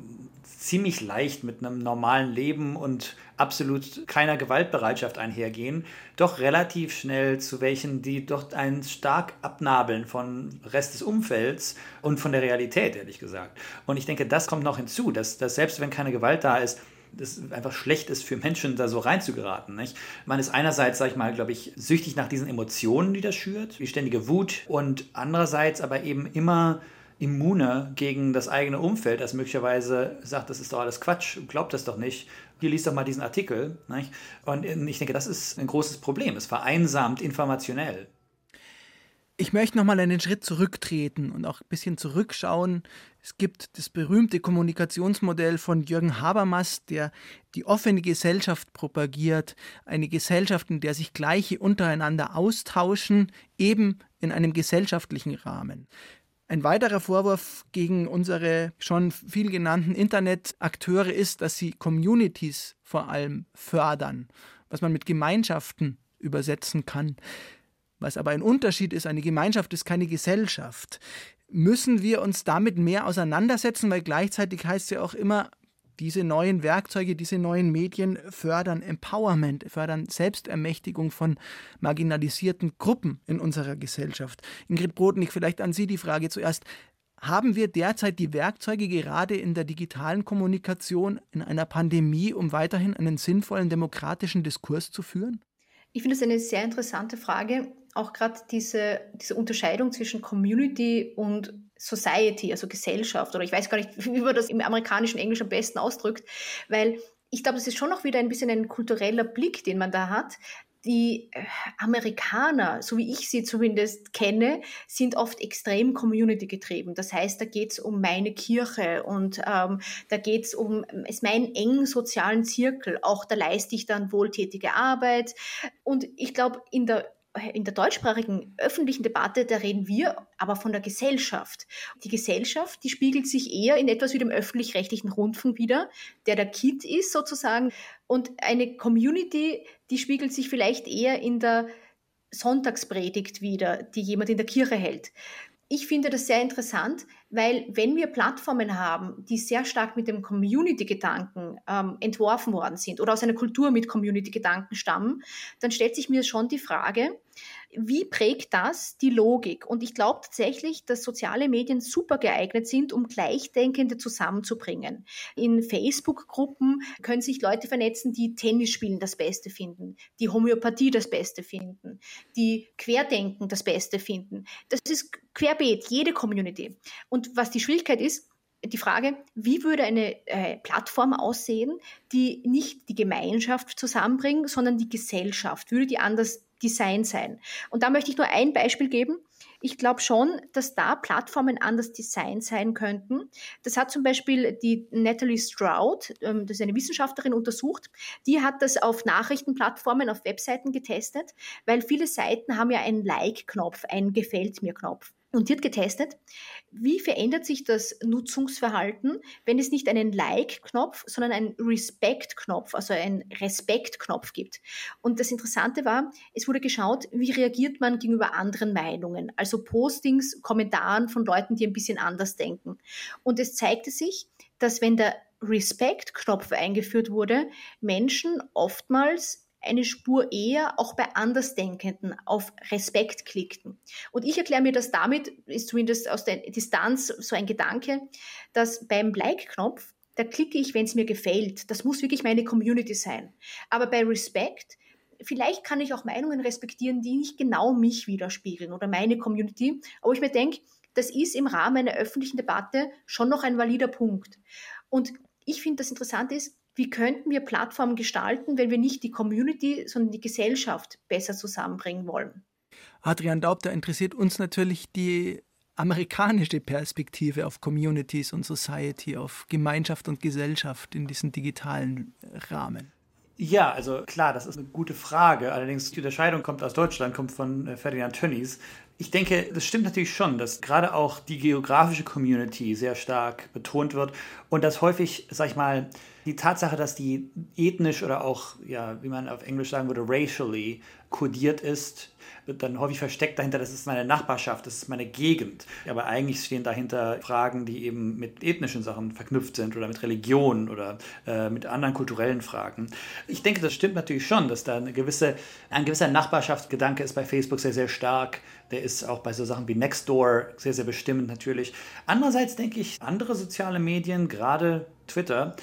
ziemlich leicht mit einem normalen Leben und absolut keiner Gewaltbereitschaft einhergehen, doch relativ schnell zu welchen, die doch einen stark abnabeln von Rest des Umfelds und von der Realität, ehrlich gesagt. Und ich denke, das kommt noch hinzu, dass, dass selbst wenn keine Gewalt da ist, das einfach schlecht ist für Menschen, da so reinzugeraten. Nicht? Man ist einerseits, sag ich mal, glaube ich, süchtig nach diesen Emotionen, die das schürt, die ständige Wut und andererseits aber eben immer immuner gegen das eigene Umfeld, das möglicherweise sagt, das ist doch alles Quatsch, glaubt das doch nicht. Hier liest doch mal diesen Artikel. Nicht? Und ich denke, das ist ein großes Problem. Es vereinsamt informationell. Ich möchte noch mal einen Schritt zurücktreten und auch ein bisschen zurückschauen. Es gibt das berühmte Kommunikationsmodell von Jürgen Habermas, der die offene Gesellschaft propagiert, eine Gesellschaft, in der sich Gleiche untereinander austauschen, eben in einem gesellschaftlichen Rahmen. Ein weiterer Vorwurf gegen unsere schon viel genannten Internetakteure ist, dass sie Communities vor allem fördern, was man mit Gemeinschaften übersetzen kann. Was aber ein Unterschied ist, eine Gemeinschaft ist keine Gesellschaft. Müssen wir uns damit mehr auseinandersetzen, weil gleichzeitig heißt es ja auch immer, diese neuen Werkzeuge, diese neuen Medien fördern Empowerment, fördern Selbstermächtigung von marginalisierten Gruppen in unserer Gesellschaft. Ingrid Brodnik, vielleicht an Sie die Frage zuerst. Haben wir derzeit die Werkzeuge gerade in der digitalen Kommunikation in einer Pandemie, um weiterhin einen sinnvollen demokratischen Diskurs zu führen? Ich finde es eine sehr interessante Frage. Auch gerade diese, diese Unterscheidung zwischen Community und Society, also Gesellschaft, oder ich weiß gar nicht, wie man das im amerikanischen Englisch am besten ausdrückt, weil ich glaube, das ist schon noch wieder ein bisschen ein kultureller Blick, den man da hat. Die äh, Amerikaner, so wie ich sie zumindest kenne, sind oft extrem community getrieben. Das heißt, da geht es um meine Kirche und ähm, da geht es um es meinen engen sozialen Zirkel. Auch da leiste ich dann wohltätige Arbeit. Und ich glaube, in der in der deutschsprachigen öffentlichen Debatte, da reden wir aber von der Gesellschaft. Die Gesellschaft, die spiegelt sich eher in etwas wie dem öffentlich-rechtlichen Rundfunk wieder, der der Kit ist sozusagen. Und eine Community, die spiegelt sich vielleicht eher in der Sonntagspredigt wieder, die jemand in der Kirche hält. Ich finde das sehr interessant, weil wenn wir Plattformen haben, die sehr stark mit dem Community-Gedanken ähm, entworfen worden sind oder aus einer Kultur mit Community-Gedanken stammen, dann stellt sich mir schon die Frage, wie prägt das die Logik? Und ich glaube tatsächlich, dass soziale Medien super geeignet sind, um Gleichdenkende zusammenzubringen. In Facebook-Gruppen können sich Leute vernetzen, die Tennis spielen das Beste finden, die Homöopathie das Beste finden, die Querdenken das Beste finden. Das ist querbeet, jede Community. Und was die Schwierigkeit ist, die Frage, wie würde eine äh, Plattform aussehen, die nicht die Gemeinschaft zusammenbringt, sondern die Gesellschaft? Würde die anders Design sein. Und da möchte ich nur ein Beispiel geben. Ich glaube schon, dass da Plattformen anders designt sein könnten. Das hat zum Beispiel die Natalie Stroud, ähm, das ist eine Wissenschaftlerin, untersucht. Die hat das auf Nachrichtenplattformen, auf Webseiten getestet, weil viele Seiten haben ja einen Like-Knopf, einen Gefällt mir-Knopf. Und hat getestet, wie verändert sich das Nutzungsverhalten, wenn es nicht einen Like-Knopf, sondern einen Respect-Knopf, also einen Respekt-Knopf gibt. Und das Interessante war, es wurde geschaut, wie reagiert man gegenüber anderen Meinungen, also Postings, Kommentaren von Leuten, die ein bisschen anders denken. Und es zeigte sich, dass wenn der Respect-Knopf eingeführt wurde, Menschen oftmals eine Spur eher auch bei Andersdenkenden auf Respekt klickten. Und ich erkläre mir das damit, ist zumindest aus der Distanz so ein Gedanke, dass beim Like-Knopf, da klicke ich, wenn es mir gefällt. Das muss wirklich meine Community sein. Aber bei Respekt, vielleicht kann ich auch Meinungen respektieren, die nicht genau mich widerspiegeln oder meine Community. Aber ich mir denke, das ist im Rahmen einer öffentlichen Debatte schon noch ein valider Punkt. Und ich finde, das Interessante ist, wie könnten wir Plattformen gestalten, wenn wir nicht die Community, sondern die Gesellschaft besser zusammenbringen wollen? Adrian Daub, da interessiert uns natürlich die amerikanische Perspektive auf Communities und Society, auf Gemeinschaft und Gesellschaft in diesem digitalen Rahmen. Ja, also klar, das ist eine gute Frage. Allerdings die Unterscheidung kommt aus Deutschland, kommt von äh, Ferdinand Tönnies. Ich denke, das stimmt natürlich schon, dass gerade auch die geografische Community sehr stark betont wird und dass häufig, sag ich mal, Die Tatsache, dass die ethnisch oder auch, ja, wie man auf Englisch sagen würde, racially kodiert ist, wird dann häufig versteckt dahinter, das ist meine Nachbarschaft, das ist meine Gegend. Aber eigentlich stehen dahinter Fragen, die eben mit ethnischen Sachen verknüpft sind oder mit Religion oder äh, mit anderen kulturellen Fragen. Ich denke, das stimmt natürlich schon, dass da eine gewisse, ein gewisser Nachbarschaftsgedanke ist bei Facebook sehr, sehr stark. Der ist auch bei so Sachen wie Nextdoor sehr, sehr bestimmend natürlich. Andererseits denke ich, andere soziale Medien, gerade Twitter,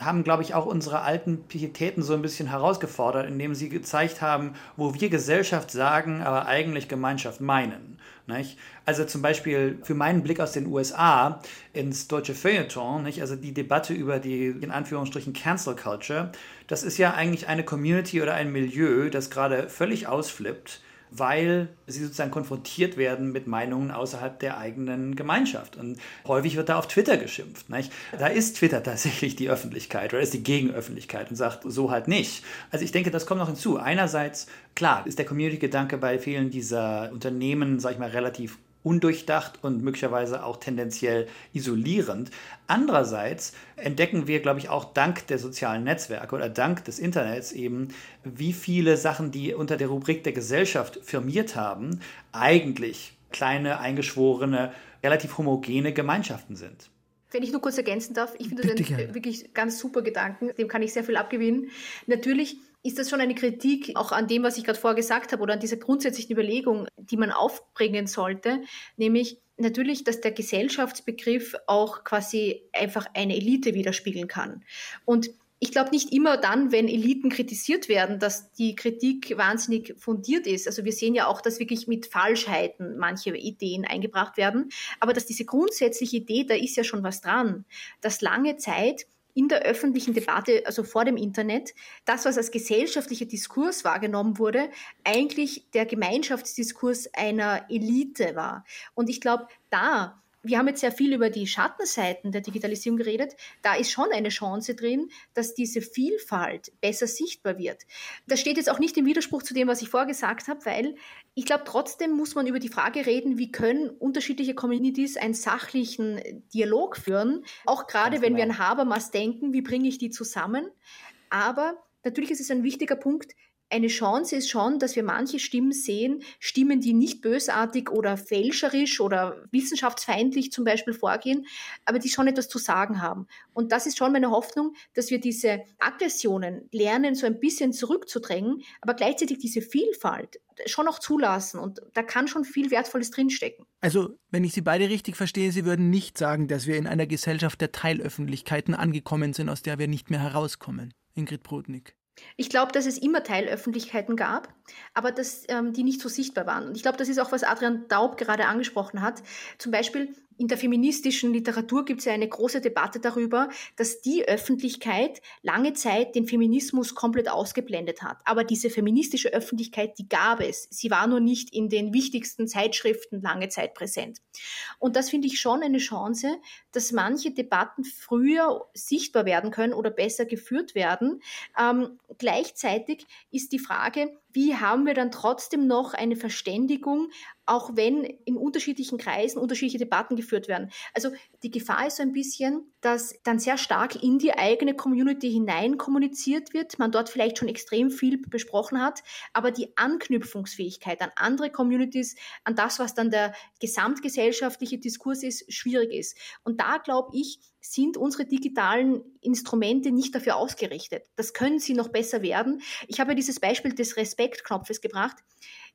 haben, glaube ich, auch unsere alten Pietäten so ein bisschen herausgefordert, indem sie gezeigt haben, wo wir Gesellschaft sagen, aber eigentlich Gemeinschaft meinen. Nicht? Also zum Beispiel für meinen Blick aus den USA ins deutsche Feuilleton, nicht? also die Debatte über die in Anführungsstrichen Cancel Culture, das ist ja eigentlich eine Community oder ein Milieu, das gerade völlig ausflippt weil sie sozusagen konfrontiert werden mit Meinungen außerhalb der eigenen Gemeinschaft. Und häufig wird da auf Twitter geschimpft. Nicht? Da ist Twitter tatsächlich die Öffentlichkeit oder ist die Gegenöffentlichkeit und sagt so halt nicht. Also ich denke, das kommt noch hinzu. Einerseits, klar, ist der Community-Gedanke bei vielen dieser Unternehmen, sag ich mal, relativ undurchdacht und möglicherweise auch tendenziell isolierend. Andererseits entdecken wir, glaube ich, auch dank der sozialen Netzwerke oder dank des Internets eben, wie viele Sachen, die unter der Rubrik der Gesellschaft firmiert haben, eigentlich kleine, eingeschworene, relativ homogene Gemeinschaften sind. Wenn ich nur kurz ergänzen darf, ich finde das ein wirklich ganz super Gedanken, dem kann ich sehr viel abgewinnen. Natürlich ist das schon eine Kritik auch an dem, was ich gerade vorher gesagt habe oder an dieser grundsätzlichen Überlegung, die man aufbringen sollte, nämlich natürlich, dass der Gesellschaftsbegriff auch quasi einfach eine Elite widerspiegeln kann. Und ich glaube nicht immer dann, wenn Eliten kritisiert werden, dass die Kritik wahnsinnig fundiert ist. Also wir sehen ja auch, dass wirklich mit Falschheiten manche Ideen eingebracht werden. Aber dass diese grundsätzliche Idee, da ist ja schon was dran, dass lange Zeit in der öffentlichen Debatte, also vor dem Internet, das, was als gesellschaftlicher Diskurs wahrgenommen wurde, eigentlich der Gemeinschaftsdiskurs einer Elite war. Und ich glaube, da wir haben jetzt sehr viel über die Schattenseiten der Digitalisierung geredet. Da ist schon eine Chance drin, dass diese Vielfalt besser sichtbar wird. Das steht jetzt auch nicht im Widerspruch zu dem, was ich vorher gesagt habe, weil ich glaube, trotzdem muss man über die Frage reden, wie können unterschiedliche Communities einen sachlichen Dialog führen. Auch gerade wenn wir genau. an Habermas denken, wie bringe ich die zusammen? Aber natürlich ist es ein wichtiger Punkt, eine Chance ist schon, dass wir manche Stimmen sehen, Stimmen, die nicht bösartig oder fälscherisch oder wissenschaftsfeindlich zum Beispiel vorgehen, aber die schon etwas zu sagen haben. Und das ist schon meine Hoffnung, dass wir diese Aggressionen lernen, so ein bisschen zurückzudrängen, aber gleichzeitig diese Vielfalt schon auch zulassen. Und da kann schon viel Wertvolles drinstecken. Also, wenn ich Sie beide richtig verstehe, Sie würden nicht sagen, dass wir in einer Gesellschaft der Teilöffentlichkeiten angekommen sind, aus der wir nicht mehr herauskommen. Ingrid Brodnik. Ich glaube, dass es immer Teilöffentlichkeiten gab, aber dass ähm, die nicht so sichtbar waren. Und ich glaube, das ist auch, was Adrian Daub gerade angesprochen hat. Zum Beispiel in der feministischen Literatur gibt es ja eine große Debatte darüber, dass die Öffentlichkeit lange Zeit den Feminismus komplett ausgeblendet hat. Aber diese feministische Öffentlichkeit, die gab es. Sie war nur nicht in den wichtigsten Zeitschriften lange Zeit präsent. Und das finde ich schon eine Chance, dass manche Debatten früher sichtbar werden können oder besser geführt werden. Ähm, gleichzeitig ist die Frage, wie haben wir dann trotzdem noch eine Verständigung, auch wenn in unterschiedlichen Kreisen unterschiedliche Debatten geführt werden. Also die Gefahr ist so ein bisschen, dass dann sehr stark in die eigene Community hinein kommuniziert wird, man dort vielleicht schon extrem viel besprochen hat, aber die Anknüpfungsfähigkeit an andere Communities, an das, was dann der gesamtgesellschaftliche Diskurs ist, schwierig ist. Und da glaube ich, sind unsere digitalen Instrumente nicht dafür ausgerichtet. Das können sie noch besser werden. Ich habe dieses Beispiel des Respektknopfes gebracht.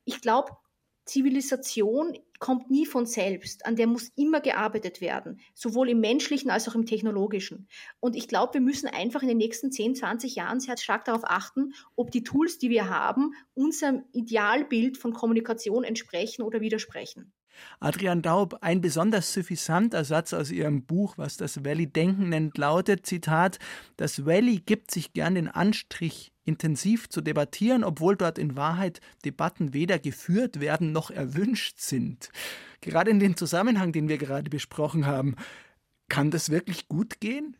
Ich glaube, Zivilisation kommt nie von selbst, an der muss immer gearbeitet werden, sowohl im menschlichen als auch im technologischen. Und ich glaube, wir müssen einfach in den nächsten 10, 20 Jahren sehr stark darauf achten, ob die Tools, die wir haben, unserem Idealbild von Kommunikation entsprechen oder widersprechen. Adrian Daub, ein besonders suffisanter Satz aus Ihrem Buch, was das Valley-Denken nennt, lautet, Zitat, das Valley gibt sich gern den Anstrich, intensiv zu debattieren, obwohl dort in Wahrheit Debatten weder geführt werden noch erwünscht sind. Gerade in dem Zusammenhang, den wir gerade besprochen haben, kann das wirklich gut gehen?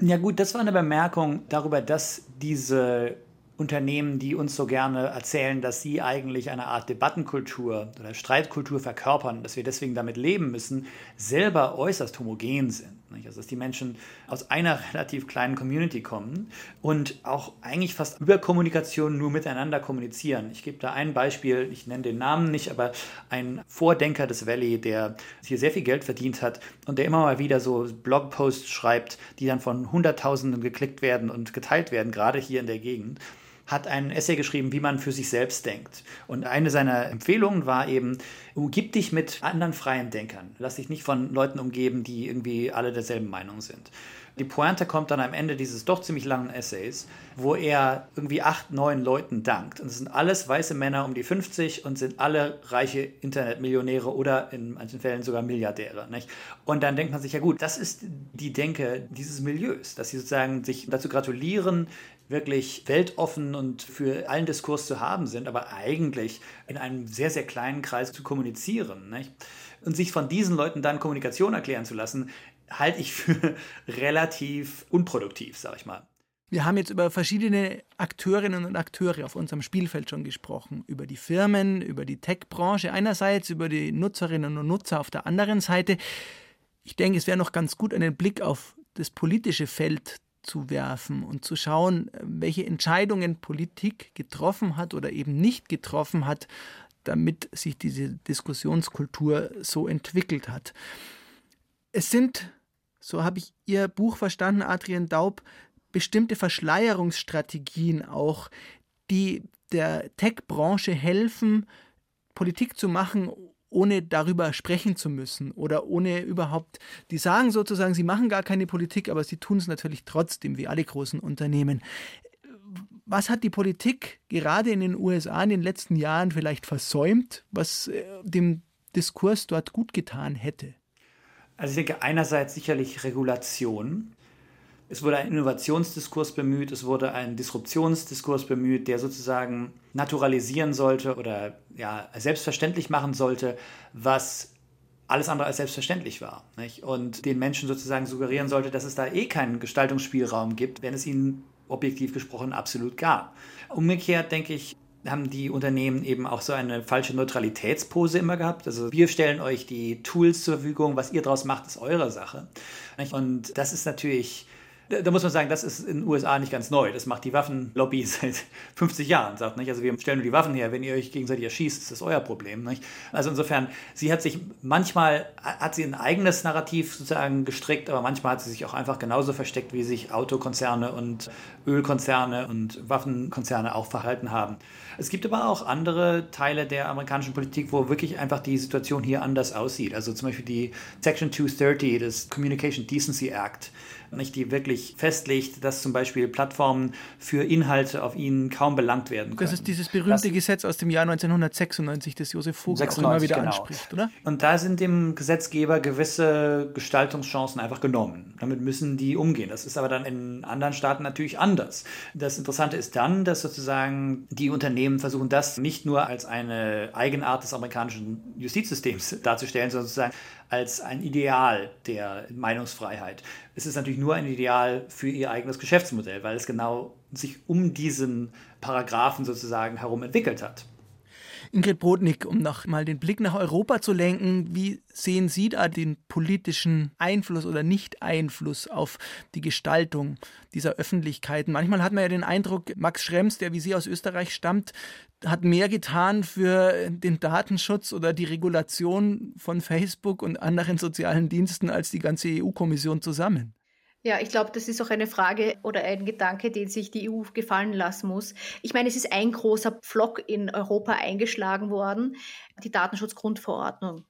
Ja gut, das war eine Bemerkung darüber, dass diese Unternehmen, die uns so gerne erzählen, dass sie eigentlich eine Art Debattenkultur oder Streitkultur verkörpern, dass wir deswegen damit leben müssen, selber äußerst homogen sind. Also dass die Menschen aus einer relativ kleinen Community kommen und auch eigentlich fast über Kommunikation nur miteinander kommunizieren. Ich gebe da ein Beispiel, ich nenne den Namen nicht, aber ein Vordenker des Valley, der hier sehr viel Geld verdient hat und der immer mal wieder so Blogposts schreibt, die dann von Hunderttausenden geklickt werden und geteilt werden, gerade hier in der Gegend hat ein Essay geschrieben, wie man für sich selbst denkt. Und eine seiner Empfehlungen war eben, umgib dich mit anderen freien Denkern. Lass dich nicht von Leuten umgeben, die irgendwie alle derselben Meinung sind. Die Pointe kommt dann am Ende dieses doch ziemlich langen Essays, wo er irgendwie acht, neun Leuten dankt. Und es sind alles weiße Männer um die 50 und sind alle reiche Internetmillionäre oder in manchen Fällen sogar Milliardäre. Nicht? Und dann denkt man sich, ja gut, das ist die Denke dieses Milieus, dass sie sozusagen sich dazu gratulieren, wirklich weltoffen und für allen Diskurs zu haben sind, aber eigentlich in einem sehr, sehr kleinen Kreis zu kommunizieren. Nicht? Und sich von diesen Leuten dann Kommunikation erklären zu lassen, halte ich für relativ unproduktiv, sage ich mal. Wir haben jetzt über verschiedene Akteurinnen und Akteure auf unserem Spielfeld schon gesprochen. Über die Firmen, über die Tech-Branche einerseits, über die Nutzerinnen und Nutzer auf der anderen Seite. Ich denke, es wäre noch ganz gut, einen Blick auf das politische Feld zu werfen und zu schauen, welche Entscheidungen Politik getroffen hat oder eben nicht getroffen hat, damit sich diese Diskussionskultur so entwickelt hat. Es sind, so habe ich Ihr Buch verstanden, Adrian Daub, bestimmte Verschleierungsstrategien auch, die der Tech-Branche helfen, Politik zu machen, ohne darüber sprechen zu müssen oder ohne überhaupt, die sagen sozusagen, sie machen gar keine Politik, aber sie tun es natürlich trotzdem, wie alle großen Unternehmen. Was hat die Politik gerade in den USA in den letzten Jahren vielleicht versäumt, was äh, dem Diskurs dort gut getan hätte? Also ich denke einerseits sicherlich Regulation. Es wurde ein Innovationsdiskurs bemüht, es wurde ein Disruptionsdiskurs bemüht, der sozusagen naturalisieren sollte oder ja, selbstverständlich machen sollte, was alles andere als selbstverständlich war. Nicht? Und den Menschen sozusagen suggerieren sollte, dass es da eh keinen Gestaltungsspielraum gibt, wenn es ihnen objektiv gesprochen absolut gab. Umgekehrt denke ich, haben die Unternehmen eben auch so eine falsche Neutralitätspose immer gehabt. Also wir stellen euch die Tools zur Verfügung, was ihr daraus macht, ist eure Sache. Und das ist natürlich da muss man sagen, das ist in den USA nicht ganz neu. Das macht die Waffenlobby seit 50 Jahren, sagt nicht. Also wir stellen nur die Waffen her. Wenn ihr euch gegenseitig erschießt, ist das euer Problem. Nicht? Also insofern, sie hat sich manchmal hat sie ein eigenes Narrativ sozusagen gestrickt, aber manchmal hat sie sich auch einfach genauso versteckt, wie sich Autokonzerne und Ölkonzerne und Waffenkonzerne auch verhalten haben. Es gibt aber auch andere Teile der amerikanischen Politik, wo wirklich einfach die Situation hier anders aussieht. Also zum Beispiel die Section 230 des Communication Decency Act nicht, die wirklich festlegt, dass zum Beispiel Plattformen für Inhalte auf ihnen kaum belangt werden können. Das ist dieses berühmte das, Gesetz aus dem Jahr 1996, das Josef Vogel 96, auch immer wieder genau. anspricht, oder? Und da sind dem Gesetzgeber gewisse Gestaltungschancen einfach genommen. Damit müssen die umgehen. Das ist aber dann in anderen Staaten natürlich anders. Das Interessante ist dann, dass sozusagen die Unternehmen versuchen, das nicht nur als eine Eigenart des amerikanischen Justizsystems darzustellen, sondern sozusagen als ein Ideal der Meinungsfreiheit. Es ist natürlich nur ein Ideal für ihr eigenes Geschäftsmodell, weil es genau sich um diesen Paragraphen sozusagen herum entwickelt hat. Ingrid Brodnik, um noch mal den Blick nach Europa zu lenken, wie sehen Sie da den politischen Einfluss oder Nicht-Einfluss auf die Gestaltung dieser Öffentlichkeiten? Manchmal hat man ja den Eindruck, Max Schrems, der wie Sie aus Österreich stammt, hat mehr getan für den Datenschutz oder die Regulation von Facebook und anderen sozialen Diensten als die ganze EU-Kommission zusammen. Ja, ich glaube, das ist auch eine Frage oder ein Gedanke, den sich die EU gefallen lassen muss. Ich meine, es ist ein großer Pflock in Europa eingeschlagen worden, die Datenschutzgrundverordnung.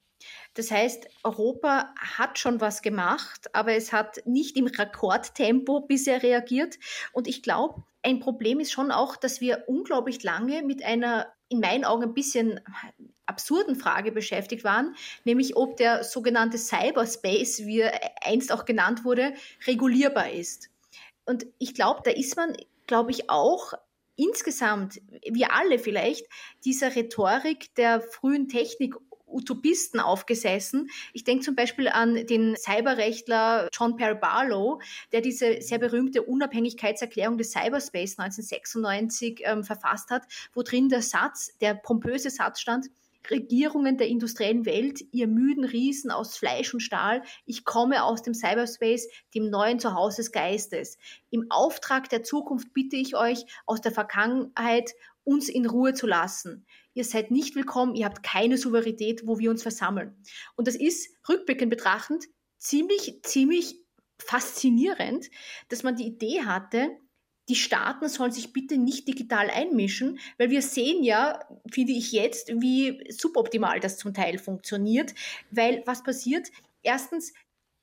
Das heißt, Europa hat schon was gemacht, aber es hat nicht im Rekordtempo bisher reagiert. Und ich glaube, ein Problem ist schon auch, dass wir unglaublich lange mit einer in meinen Augen ein bisschen absurden Frage beschäftigt waren, nämlich ob der sogenannte Cyberspace, wie er einst auch genannt wurde, regulierbar ist. Und ich glaube, da ist man, glaube ich, auch insgesamt, wir alle vielleicht, dieser Rhetorik der frühen Technik Utopisten aufgesessen. Ich denke zum Beispiel an den Cyberrechtler John Perry Barlow, der diese sehr berühmte Unabhängigkeitserklärung des Cyberspace 1996 ähm, verfasst hat, wo drin der Satz, der pompöse Satz stand, Regierungen der industriellen Welt, ihr müden Riesen aus Fleisch und Stahl, ich komme aus dem Cyberspace, dem neuen Zuhause des Geistes. Im Auftrag der Zukunft bitte ich euch, aus der Vergangenheit uns in Ruhe zu lassen. Ihr seid nicht willkommen, ihr habt keine Souveränität, wo wir uns versammeln. Und das ist rückblickend betrachtend ziemlich, ziemlich faszinierend, dass man die Idee hatte, die Staaten sollen sich bitte nicht digital einmischen, weil wir sehen ja, finde ich jetzt, wie suboptimal das zum Teil funktioniert, weil was passiert? Erstens,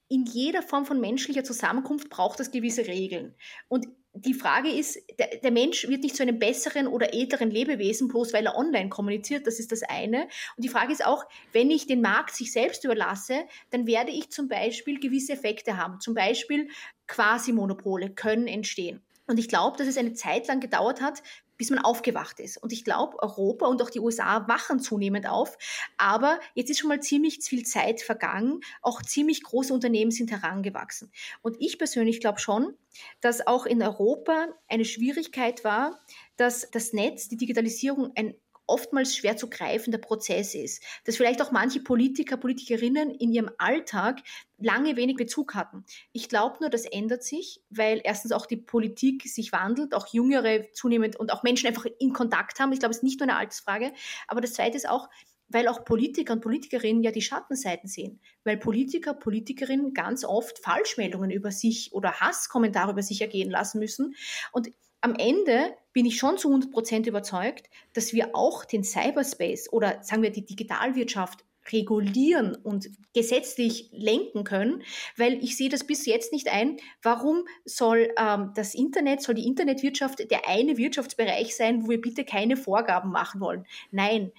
in jeder Form von menschlicher Zusammenkunft braucht es gewisse Regeln. Und die Frage ist, der, der, Mensch wird nicht zu einem besseren oder edleren Lebewesen, bloß weil er online kommuniziert, das ist das eine. Und die Frage ist auch, wenn ich den Markt sich selbst überlasse, dann werde ich zum Beispiel gewisse Effekte haben. Zum Beispiel Quasi-Monopole können entstehen. Und ich glaube, dass es eine Zeit lang gedauert hat, bis man aufgewacht ist. Und ich glaube, Europa und auch die USA wachen zunehmend auf. Aber jetzt ist schon mal ziemlich viel Zeit vergangen. Auch ziemlich große Unternehmen sind herangewachsen. Und ich persönlich glaube schon, dass auch in Europa eine Schwierigkeit war, dass das Netz, die Digitalisierung ein oftmals schwer zu greifender Prozess ist. Dass vielleicht auch manche Politiker, Politikerinnen in ihrem Alltag lange wenig Bezug hatten. Ich glaube nur, das ändert sich, weil erstens auch die Politik sich wandelt, auch Jüngere zunehmend und auch Menschen einfach in Kontakt haben. Ich glaube, es ist nicht nur eine Altersfrage. Aber das Zweite ist auch, weil auch Politiker und Politikerinnen ja die Schattenseiten sehen. Weil Politiker, Politikerinnen ganz oft Falschmeldungen über sich oder Hasskommentare über sich ergehen lassen müssen. Und am Ende bin ich schon zu 100 Prozent überzeugt, dass wir auch den Cyberspace oder sagen wir die Digitalwirtschaft regulieren und gesetzlich lenken können, weil ich sehe das bis jetzt nicht ein. Warum soll ähm, das Internet, soll die Internetwirtschaft der eine Wirtschaftsbereich sein, wo wir bitte keine Vorgaben machen wollen? Nein,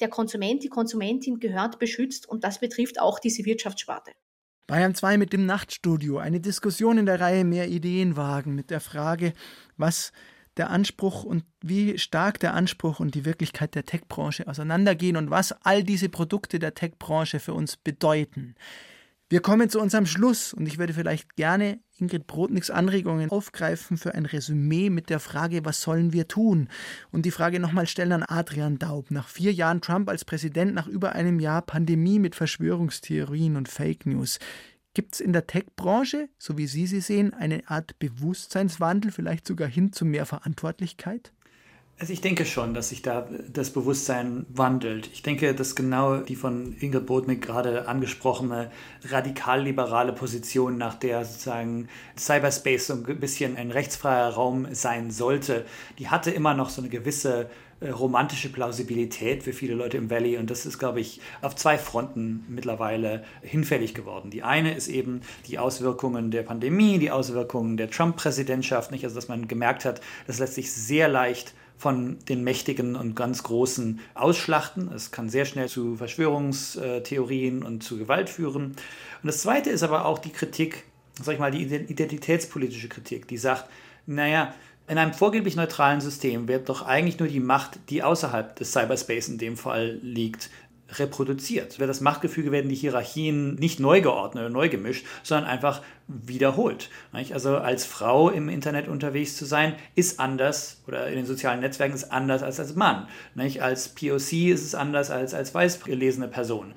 der Konsument, die Konsumentin gehört beschützt und das betrifft auch diese Wirtschaftssparte. Bayern 2 mit dem Nachtstudio, eine Diskussion in der Reihe Mehr Ideen wagen mit der Frage, was der Anspruch und wie stark der Anspruch und die Wirklichkeit der Tech-Branche auseinandergehen und was all diese Produkte der Tech-Branche für uns bedeuten. Wir kommen zu unserem Schluss und ich würde vielleicht gerne Ingrid Brodniks Anregungen aufgreifen für ein Resümee mit der Frage, was sollen wir tun? Und die Frage nochmal stellen an Adrian Daub. Nach vier Jahren Trump als Präsident, nach über einem Jahr Pandemie mit Verschwörungstheorien und Fake News. Gibt es in der Tech-Branche, so wie Sie sie sehen, eine Art Bewusstseinswandel, vielleicht sogar hin zu mehr Verantwortlichkeit? Also ich denke schon, dass sich da das Bewusstsein wandelt. Ich denke, dass genau die von Ingrid Bodnik gerade angesprochene radikal-liberale Position, nach der sozusagen Cyberspace so ein bisschen ein rechtsfreier Raum sein sollte, die hatte immer noch so eine gewisse äh, romantische Plausibilität für viele Leute im Valley und das ist, glaube ich, auf zwei Fronten mittlerweile hinfällig geworden. Die eine ist eben die Auswirkungen der Pandemie, die Auswirkungen der Trump-Präsidentschaft, nicht? Also dass man gemerkt hat, das lässt sich sehr leicht von den Mächtigen und ganz Großen ausschlachten. Es kann sehr schnell zu Verschwörungstheorien und zu Gewalt führen. Und das Zweite ist aber auch die Kritik, sag ich mal, die identitätspolitische Kritik, die sagt, naja, in einem vorgeblich neutralen System wird doch eigentlich nur die Macht, die außerhalb des Cyberspace in dem Fall liegt, reproduziert. Das Machtgefüge werden die Hierarchien nicht neu geordnet oder neu gemischt, sondern einfach wiederholt. Also als Frau im Internet unterwegs zu sein, ist anders oder in den sozialen Netzwerken ist anders als als Mann. Als POC ist es anders als als weiß gelesene Person.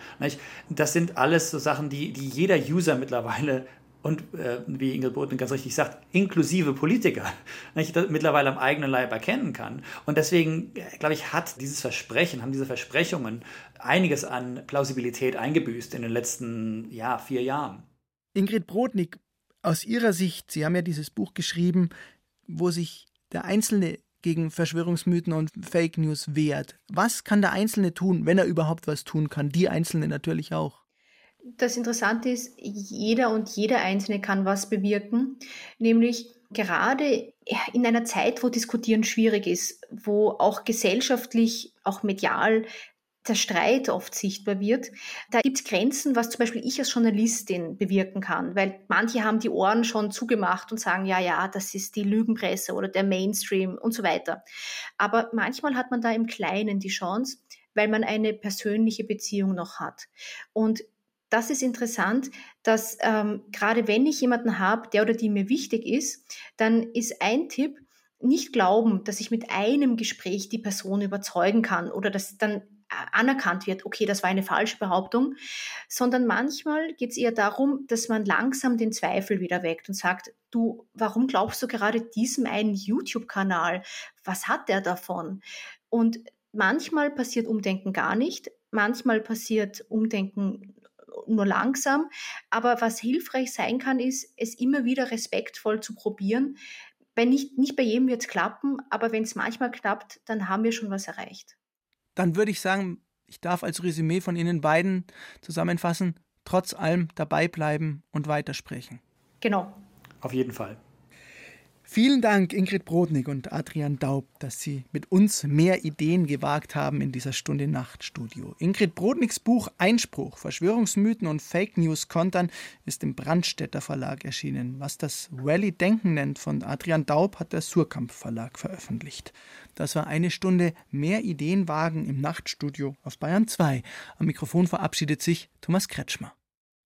Das sind alles so Sachen, die, die jeder User mittlerweile und äh, wie Ingrid Boten ganz richtig sagt, inklusive Politiker nicht, mittlerweile am eigenen Leib erkennen kann. Und deswegen, äh, glaube ich, hat dieses Versprechen, haben diese Versprechungen einiges an Plausibilität eingebüßt in den letzten ja, vier Jahren. Ingrid Brodnik, aus Ihrer Sicht, Sie haben ja dieses Buch geschrieben, wo sich der Einzelne gegen Verschwörungsmythen und Fake News wehrt. Was kann der Einzelne tun, wenn er überhaupt was tun kann? Die Einzelne natürlich auch. Das Interessante ist, jeder und jeder Einzelne kann was bewirken, nämlich gerade in einer Zeit, wo Diskutieren schwierig ist, wo auch gesellschaftlich, auch medial der Streit oft sichtbar wird. Da gibt es Grenzen, was zum Beispiel ich als Journalistin bewirken kann, weil manche haben die Ohren schon zugemacht und sagen, ja, ja, das ist die Lügenpresse oder der Mainstream und so weiter. Aber manchmal hat man da im Kleinen die Chance, weil man eine persönliche Beziehung noch hat. Und das ist interessant, dass ähm, gerade wenn ich jemanden habe, der oder die mir wichtig ist, dann ist ein Tipp, nicht glauben, dass ich mit einem Gespräch die Person überzeugen kann oder dass dann anerkannt wird, okay, das war eine falsche Behauptung, sondern manchmal geht es eher darum, dass man langsam den Zweifel wieder weckt und sagt, du, warum glaubst du gerade diesem einen YouTube-Kanal? Was hat der davon? Und manchmal passiert Umdenken gar nicht, manchmal passiert Umdenken nur langsam. Aber was hilfreich sein kann, ist, es immer wieder respektvoll zu probieren. Bei nicht, nicht bei jedem wird es klappen, aber wenn es manchmal klappt, dann haben wir schon was erreicht. Dann würde ich sagen, ich darf als Resümee von Ihnen beiden zusammenfassen, trotz allem dabei bleiben und weitersprechen. Genau. Auf jeden Fall. Vielen Dank, Ingrid Brodnik und Adrian Daub, dass Sie mit uns mehr Ideen gewagt haben in dieser Stunde Nachtstudio. Ingrid Brodniks Buch Einspruch, Verschwörungsmythen und Fake News kontern ist im Brandstätter Verlag erschienen. Was das Rally-Denken nennt von Adrian Daub hat der Surkamp Verlag veröffentlicht. Das war eine Stunde mehr Ideen wagen im Nachtstudio auf Bayern 2. Am Mikrofon verabschiedet sich Thomas Kretschmer.